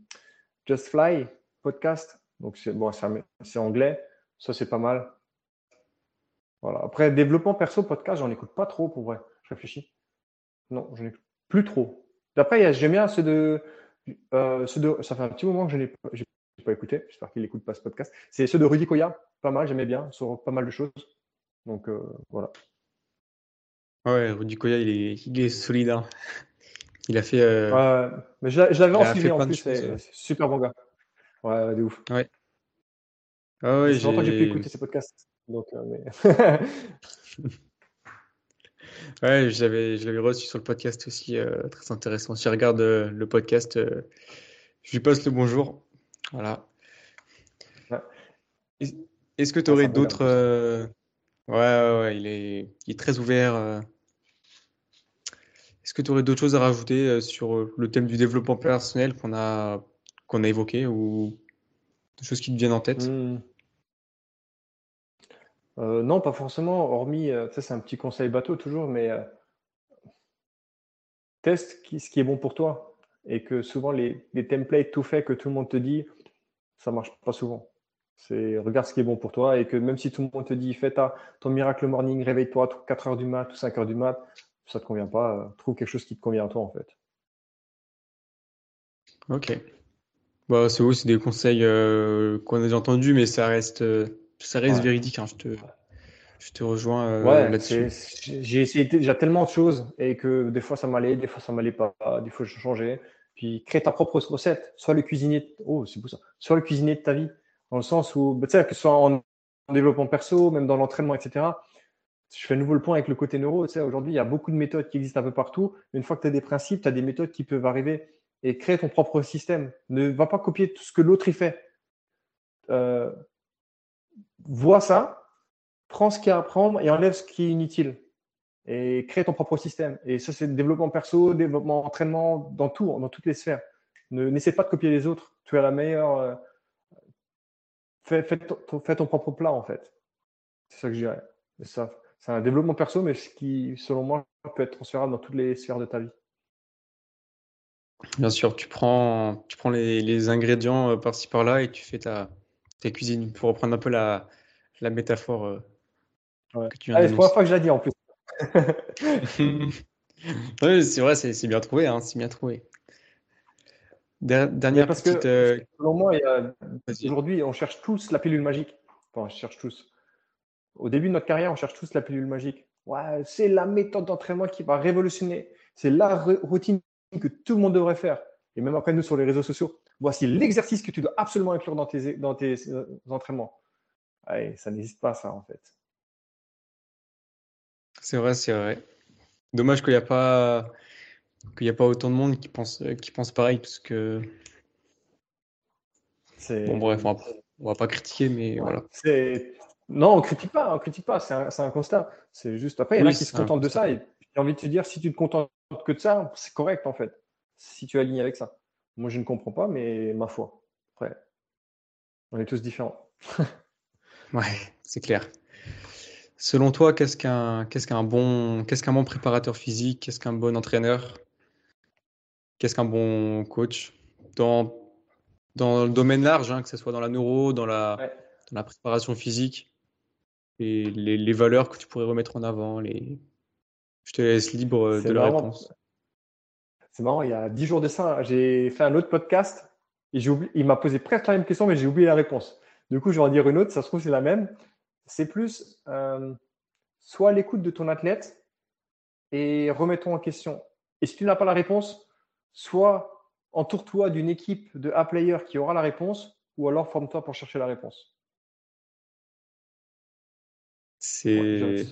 Just Fly podcast. Donc c'est bon, c'est anglais, ça c'est pas mal. Voilà. Après, développement perso, podcast, j'en écoute pas trop pour vrai. Je réfléchis. Non, j'en écoute plus trop. D'après, j'aime bien ceux de, euh, ceux de. Ça fait un petit moment que je n'ai pas, écouté. J'espère qu'il n'écoute pas ce podcast. C'est ceux de Rudy Koya. Pas mal, j'aimais bien sur pas mal de choses. Donc euh, voilà. Ouais, Rudy Koya, il est, il est solide. Hein. Il a fait. Euh... Ouais, mais je, l'avais en suivi en plus. C'est super bon gars. Ouais, de ouf. Ouais. Ah ouais, j'ai longtemps que j'ai pu écouter ces podcasts. Donc, mais... ouais, je l'avais reçu sur le podcast aussi, euh, très intéressant. Si je regarde euh, le podcast, je lui passe le bonjour. Voilà. Est-ce que tu aurais d'autres. Euh, ouais, ouais, ouais, il est, il est très ouvert. euh. Est-ce que tu aurais d'autres choses à rajouter euh, sur euh, le thème du développement personnel qu'on a, qu'on a évoqué ou des choses qui te viennent en tête? Hmm. Euh, non, pas forcément, hormis, euh, ça c'est un petit conseil bateau toujours, mais euh, teste ce qui est bon pour toi. Et que souvent les, templates tout faits que tout le monde te dit, ça marche pas souvent. C'est regarde ce qui est bon pour toi et que même si tout le monde te dit fais ta, ton miracle morning, réveille-toi 4 heures du mat ou 5 heures du mat, ça te convient pas, euh, trouve quelque chose qui te convient à toi en fait. Ok. Bah, c'est oui, c'est des conseils euh, qu'on a déjà entendus, mais ça reste, euh, ça reste Ouais. véridique. hein, je te, je te rejoins euh, Ouais, là-dessus. j'ai essayé déjà tellement de choses et que des fois ça m'allait, des fois ça m'allait pas, des fois je changeais. Puis crée ta propre recette, sois le cuisinier, oh c'est beau ça, sois le cuisinier de ta vie, dans le sens où, bah, tu sais, que ce soit en en développement perso, même dans l'entraînement, etc. Je fais à nouveau le point avec le côté neuro. Tu sais, aujourd'hui, il y a beaucoup de méthodes qui existent un peu partout. Une fois que tu as des principes, tu as des méthodes qui peuvent arriver et créer ton propre système. Ne va pas copier tout ce que l'autre y fait. Euh, vois ça, prends ce qu'il y a à apprendre et enlève ce qui est inutile. Et crée ton propre système. Et ça, c'est développement perso, développement entraînement, dans tout, dans toutes les sphères. Ne, n'essaie pas de copier les autres. Tu as la meilleure. euh, fais, fais ton, propre plat, en fait. C'est ça que je dirais. C'est un développement perso, mais ce qui, selon moi, peut être transférable dans toutes les sphères de ta vie. Bien sûr, tu prends, tu prends les, les ingrédients euh, par-ci par-là et tu fais ta, ta cuisine pour reprendre un peu la, la métaphore euh, Ouais. que tu viens Allez, c'est la première fois que je l'ai dit en plus. Oui, c'est vrai, c'est bien trouvé, hein, c'est bien trouvé. Dernière parce que, petite. euh, selon moi, aujourd'hui, on cherche tous la pilule magique. Enfin, on cherche tous. Au début de notre carrière, on cherche tous la pilule magique. Ouais, c'est la méthode d'entraînement qui va révolutionner. C'est la routine que tout le monde devrait faire. Et même après, nous, sur les réseaux sociaux, voici l'exercice que tu dois absolument inclure dans tes, dans tes euh, entraînements. Ouais, ça n'existe pas, ça, en fait. C'est vrai, c'est vrai. Dommage qu'il n'y a pas, qu'il y a pas autant de monde qui pense, qui pense pareil, parce que, C'est, bon, bref, on va, on va pas critiquer, mais ouais, voilà. Non, on critique pas, on critique pas, c'est un, constat. C'est juste, après, il y en a qui se contentent de ça. Et j'ai envie de te dire, si tu te contentes que de ça, c'est correct, en fait. Si tu es aligné avec ça. Moi, je ne comprends pas, mais ma foi. Après, on est tous différents. Ouais, c'est clair. Selon toi, qu'est-ce qu'un, qu'est-ce qu'un bon, qu'est-ce qu'un bon préparateur physique? Qu'est-ce qu'un bon entraîneur? Qu'est-ce qu'un bon coach? Dans, dans le domaine large, hein, que ce soit dans la neuro, dans la, Ouais. dans la préparation physique, et les, les valeurs que tu pourrais remettre en avant, les... Je te laisse libre euh, de la réponse. C'est marrant, il y a dix jours de ça, j'ai fait un autre podcast et oublié, il m'a posé presque la même question, mais j'ai oublié la réponse. Du coup, je vais en dire une autre, ça se trouve, c'est la même. C'est plus euh, soit à l'écoute de ton athlète et remets-toi en question. Et si tu n'as pas la réponse, soit entoure-toi d'une équipe de A-players qui aura la réponse, ou alors forme-toi pour chercher la réponse. C'est.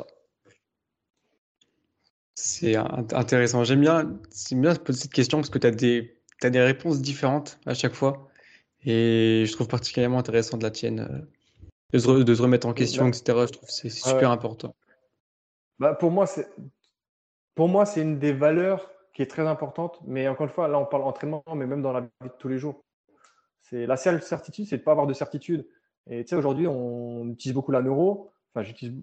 C'est in- intéressant. J'aime bien, bien cette question parce que tu as des, t'as des réponses différentes à chaque fois. Et je trouve particulièrement intéressant de la tienne, euh, de se, re- de se remettre en question, Bah, etc. Je trouve que c'est ouais. super important. Bah, pour moi, c'est pour moi, c'est une des valeurs qui est très importante. Mais encore une fois, là, on parle entraînement, mais même dans la vie de tous les jours. C'est la seule certitude, c'est de ne pas avoir de certitude. Et tu sais, aujourd'hui, on utilise beaucoup la neuro. Enfin, j'utilise,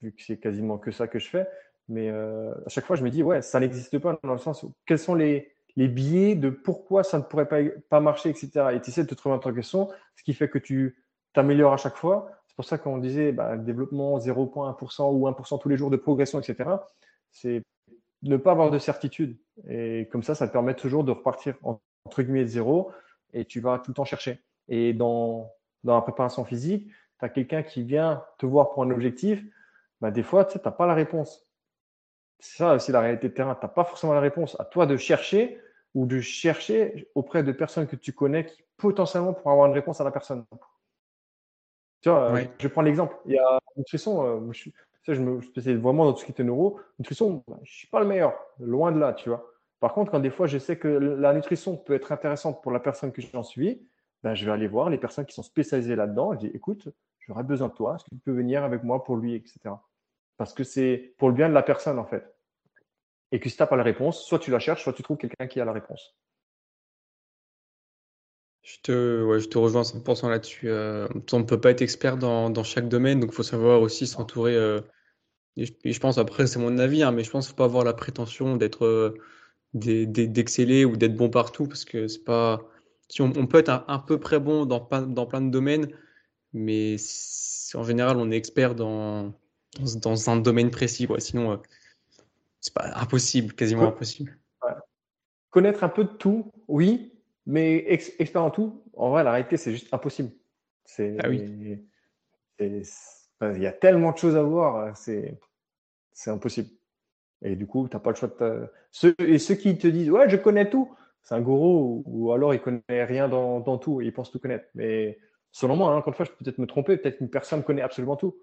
vu que c'est quasiment que ça que je fais. Mais euh, à chaque fois, je me dis, ouais, ça n'existe pas dans le sens où quels sont les, les biais de pourquoi ça ne pourrait pas, pas marcher, etc. Et tu essaies de te trouver en question, ce qui fait que tu t'améliores à chaque fois. C'est pour ça qu'on disait bah, développement 0,1% ou 1% tous les jours de progression, etc. C'est ne pas avoir de certitude. Et comme ça, ça te permet toujours de repartir entre guillemets de zéro et tu vas tout le temps chercher. Et dans, dans la préparation physique, tu as quelqu'un qui vient te voir pour un objectif, bah, des fois, tu n'as pas la réponse. C'est ça aussi la réalité de terrain. Tu n'as pas forcément la réponse. À toi de chercher ou de chercher auprès de personnes que tu connais qui potentiellement pourraient avoir une réponse à la personne. Tu vois, Ouais. je prends l'exemple. Il y a nutrition, euh, je, ça, je me spécialise vraiment dans tout ce qui était neuro. Nutrition, bah, je ne suis pas le meilleur, loin de là, tu vois. Par contre, quand des fois je sais que la nutrition peut être intéressante pour la personne que j'en suis, ben, je vais aller voir les personnes qui sont spécialisées là-dedans. Je dis, écoute, j'aurais besoin de toi, est-ce que tu peux venir avec moi pour lui, etc. Parce que c'est pour le bien de la personne, en fait. Et que si tu n'as pas la réponse, soit tu la cherches, soit tu trouves quelqu'un qui a la réponse. Je te, rejoins 100% là-dessus. Euh, on ne peut pas être expert dans, chaque domaine, donc il faut savoir aussi s'entourer. Euh, et, je, pense, après, c'est mon avis, hein, mais je pense qu'il ne faut pas avoir la prétention d'être, euh, d'exceller ou d'être bon partout, parce que c'est pas. Si on, peut être à, peu près bon dans, dans plein de domaines, mais en général, on est expert dans, dans, un domaine précis. Quoi. Sinon, c'est pas impossible, quasiment impossible. Connaître un peu de tout, oui, mais expert en tout, en vrai, la réalité, c'est juste impossible. C'est, ah oui. il y a tellement de choses à voir, c'est, c'est impossible. Et du coup, tu n'as pas le choix de. Ceux, et ceux qui te disent, ouais, je connais tout, c'est un gourou, ou, alors il connaît rien dans, dans tout, et il pense tout connaître. Mais selon moi, hein, encore une fois, je peux peut-être me tromper, peut-être qu'une personne connaît absolument tout.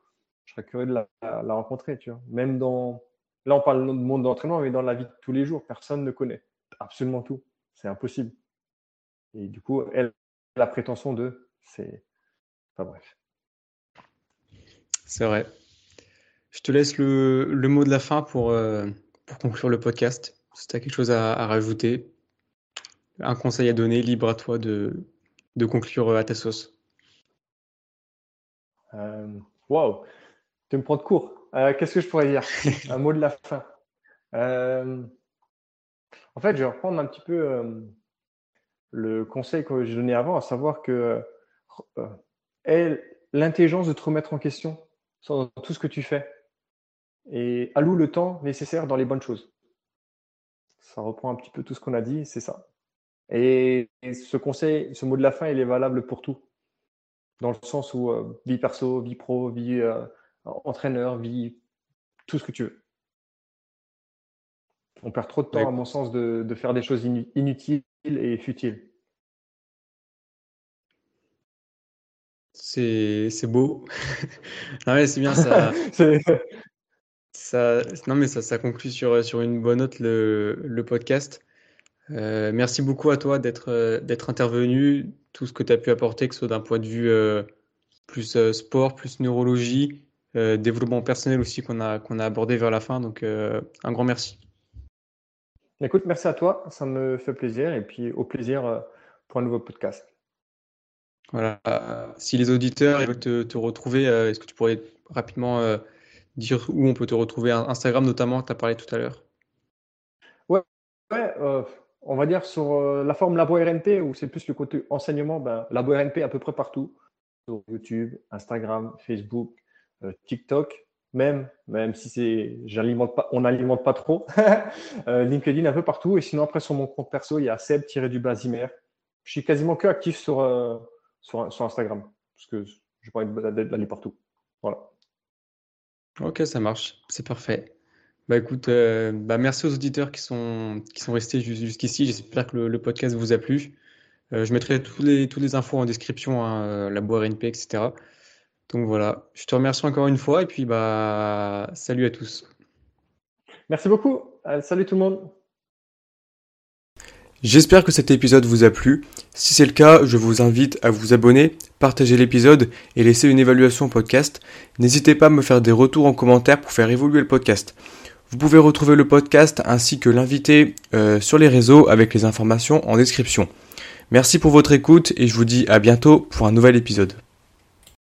Je serais curieux de la, la, rencontrer, tu vois. Même dans. Là, on parle de monde d'entraînement, mais dans la vie de tous les jours, personne ne connaît absolument tout. C'est impossible. Et du coup, elle a la prétention de. C'est. Enfin bref. C'est vrai. Je te laisse le, le, mot de la fin pour, euh, pour conclure le podcast. Si tu as quelque chose à, rajouter, un conseil à donner, libre à toi de, de conclure à ta sauce. Euh, wow, tu me prends de court. Euh, qu'est-ce que je pourrais dire? Un mot de la fin. en fait, je vais reprendre un petit peu le conseil que j'ai donné avant, à savoir que euh, l'intelligence de te remettre en question sur tout ce que tu fais et alloue le temps nécessaire dans les bonnes choses. Ça reprend un petit peu tout ce qu'on a dit, c'est ça. Et, ce conseil, ce mot de la fin, il est valable pour tout. Dans le sens où euh, vie perso, vie pro, vie euh, entraîneur, vie, tout ce que tu veux. On perd trop de temps, à mon sens, de, faire des choses inutiles et futiles. C'est beau. c'est bien ça. ça. Non, mais ça, ça conclut sur, sur une bonne note le, le podcast. Euh, merci beaucoup à toi d'être d'être intervenu, tout ce que tu as pu apporter, que ce soit d'un point de vue euh, plus euh, sport, plus neurologie, développement personnel aussi qu'on a, qu'on a abordé vers la fin. Donc, un grand merci. Écoute, merci à toi, ça me fait plaisir et puis au plaisir euh, pour un nouveau podcast. Voilà. Si les auditeurs veulent te, retrouver, euh, est-ce que tu pourrais rapidement euh, dire où on peut te retrouver? Instagram notamment, tu as parlé tout à l'heure. Ouais, on va dire sur la forme Labo RNP où c'est plus le côté enseignement, ben, Labo RNP à peu près partout, sur YouTube, Instagram, Facebook, TikTok même, même si j'alimente pas, on n'alimente pas trop. Euh, LinkedIn un peu partout. Et sinon, après, sur mon compte perso, il y a Seb-du-Basimer. Je suis quasiment que actif sur, euh, sur, Instagram parce que je pas envie d'aller partout. Voilà. Ok, ça marche. C'est parfait. Bah écoute, euh, bah merci aux auditeurs qui sont, qui sont restés jusqu'ici. J'espère que le, podcast vous a plu. je mettrai tous les, toutes les infos en description, hein, la boire NP, etc. Donc voilà, je te remercie encore une fois et puis bah salut à tous. Merci beaucoup. Euh, salut tout le monde. J'espère que cet épisode vous a plu. Si c'est le cas, je vous invite à vous abonner, partager l'épisode et laisser une évaluation podcast. N'hésitez pas à me faire des retours en commentaire pour faire évoluer le podcast. Vous pouvez retrouver le podcast ainsi que l'invité euh, sur les réseaux avec les informations en description. Merci pour votre écoute et je vous dis à bientôt pour un nouvel épisode.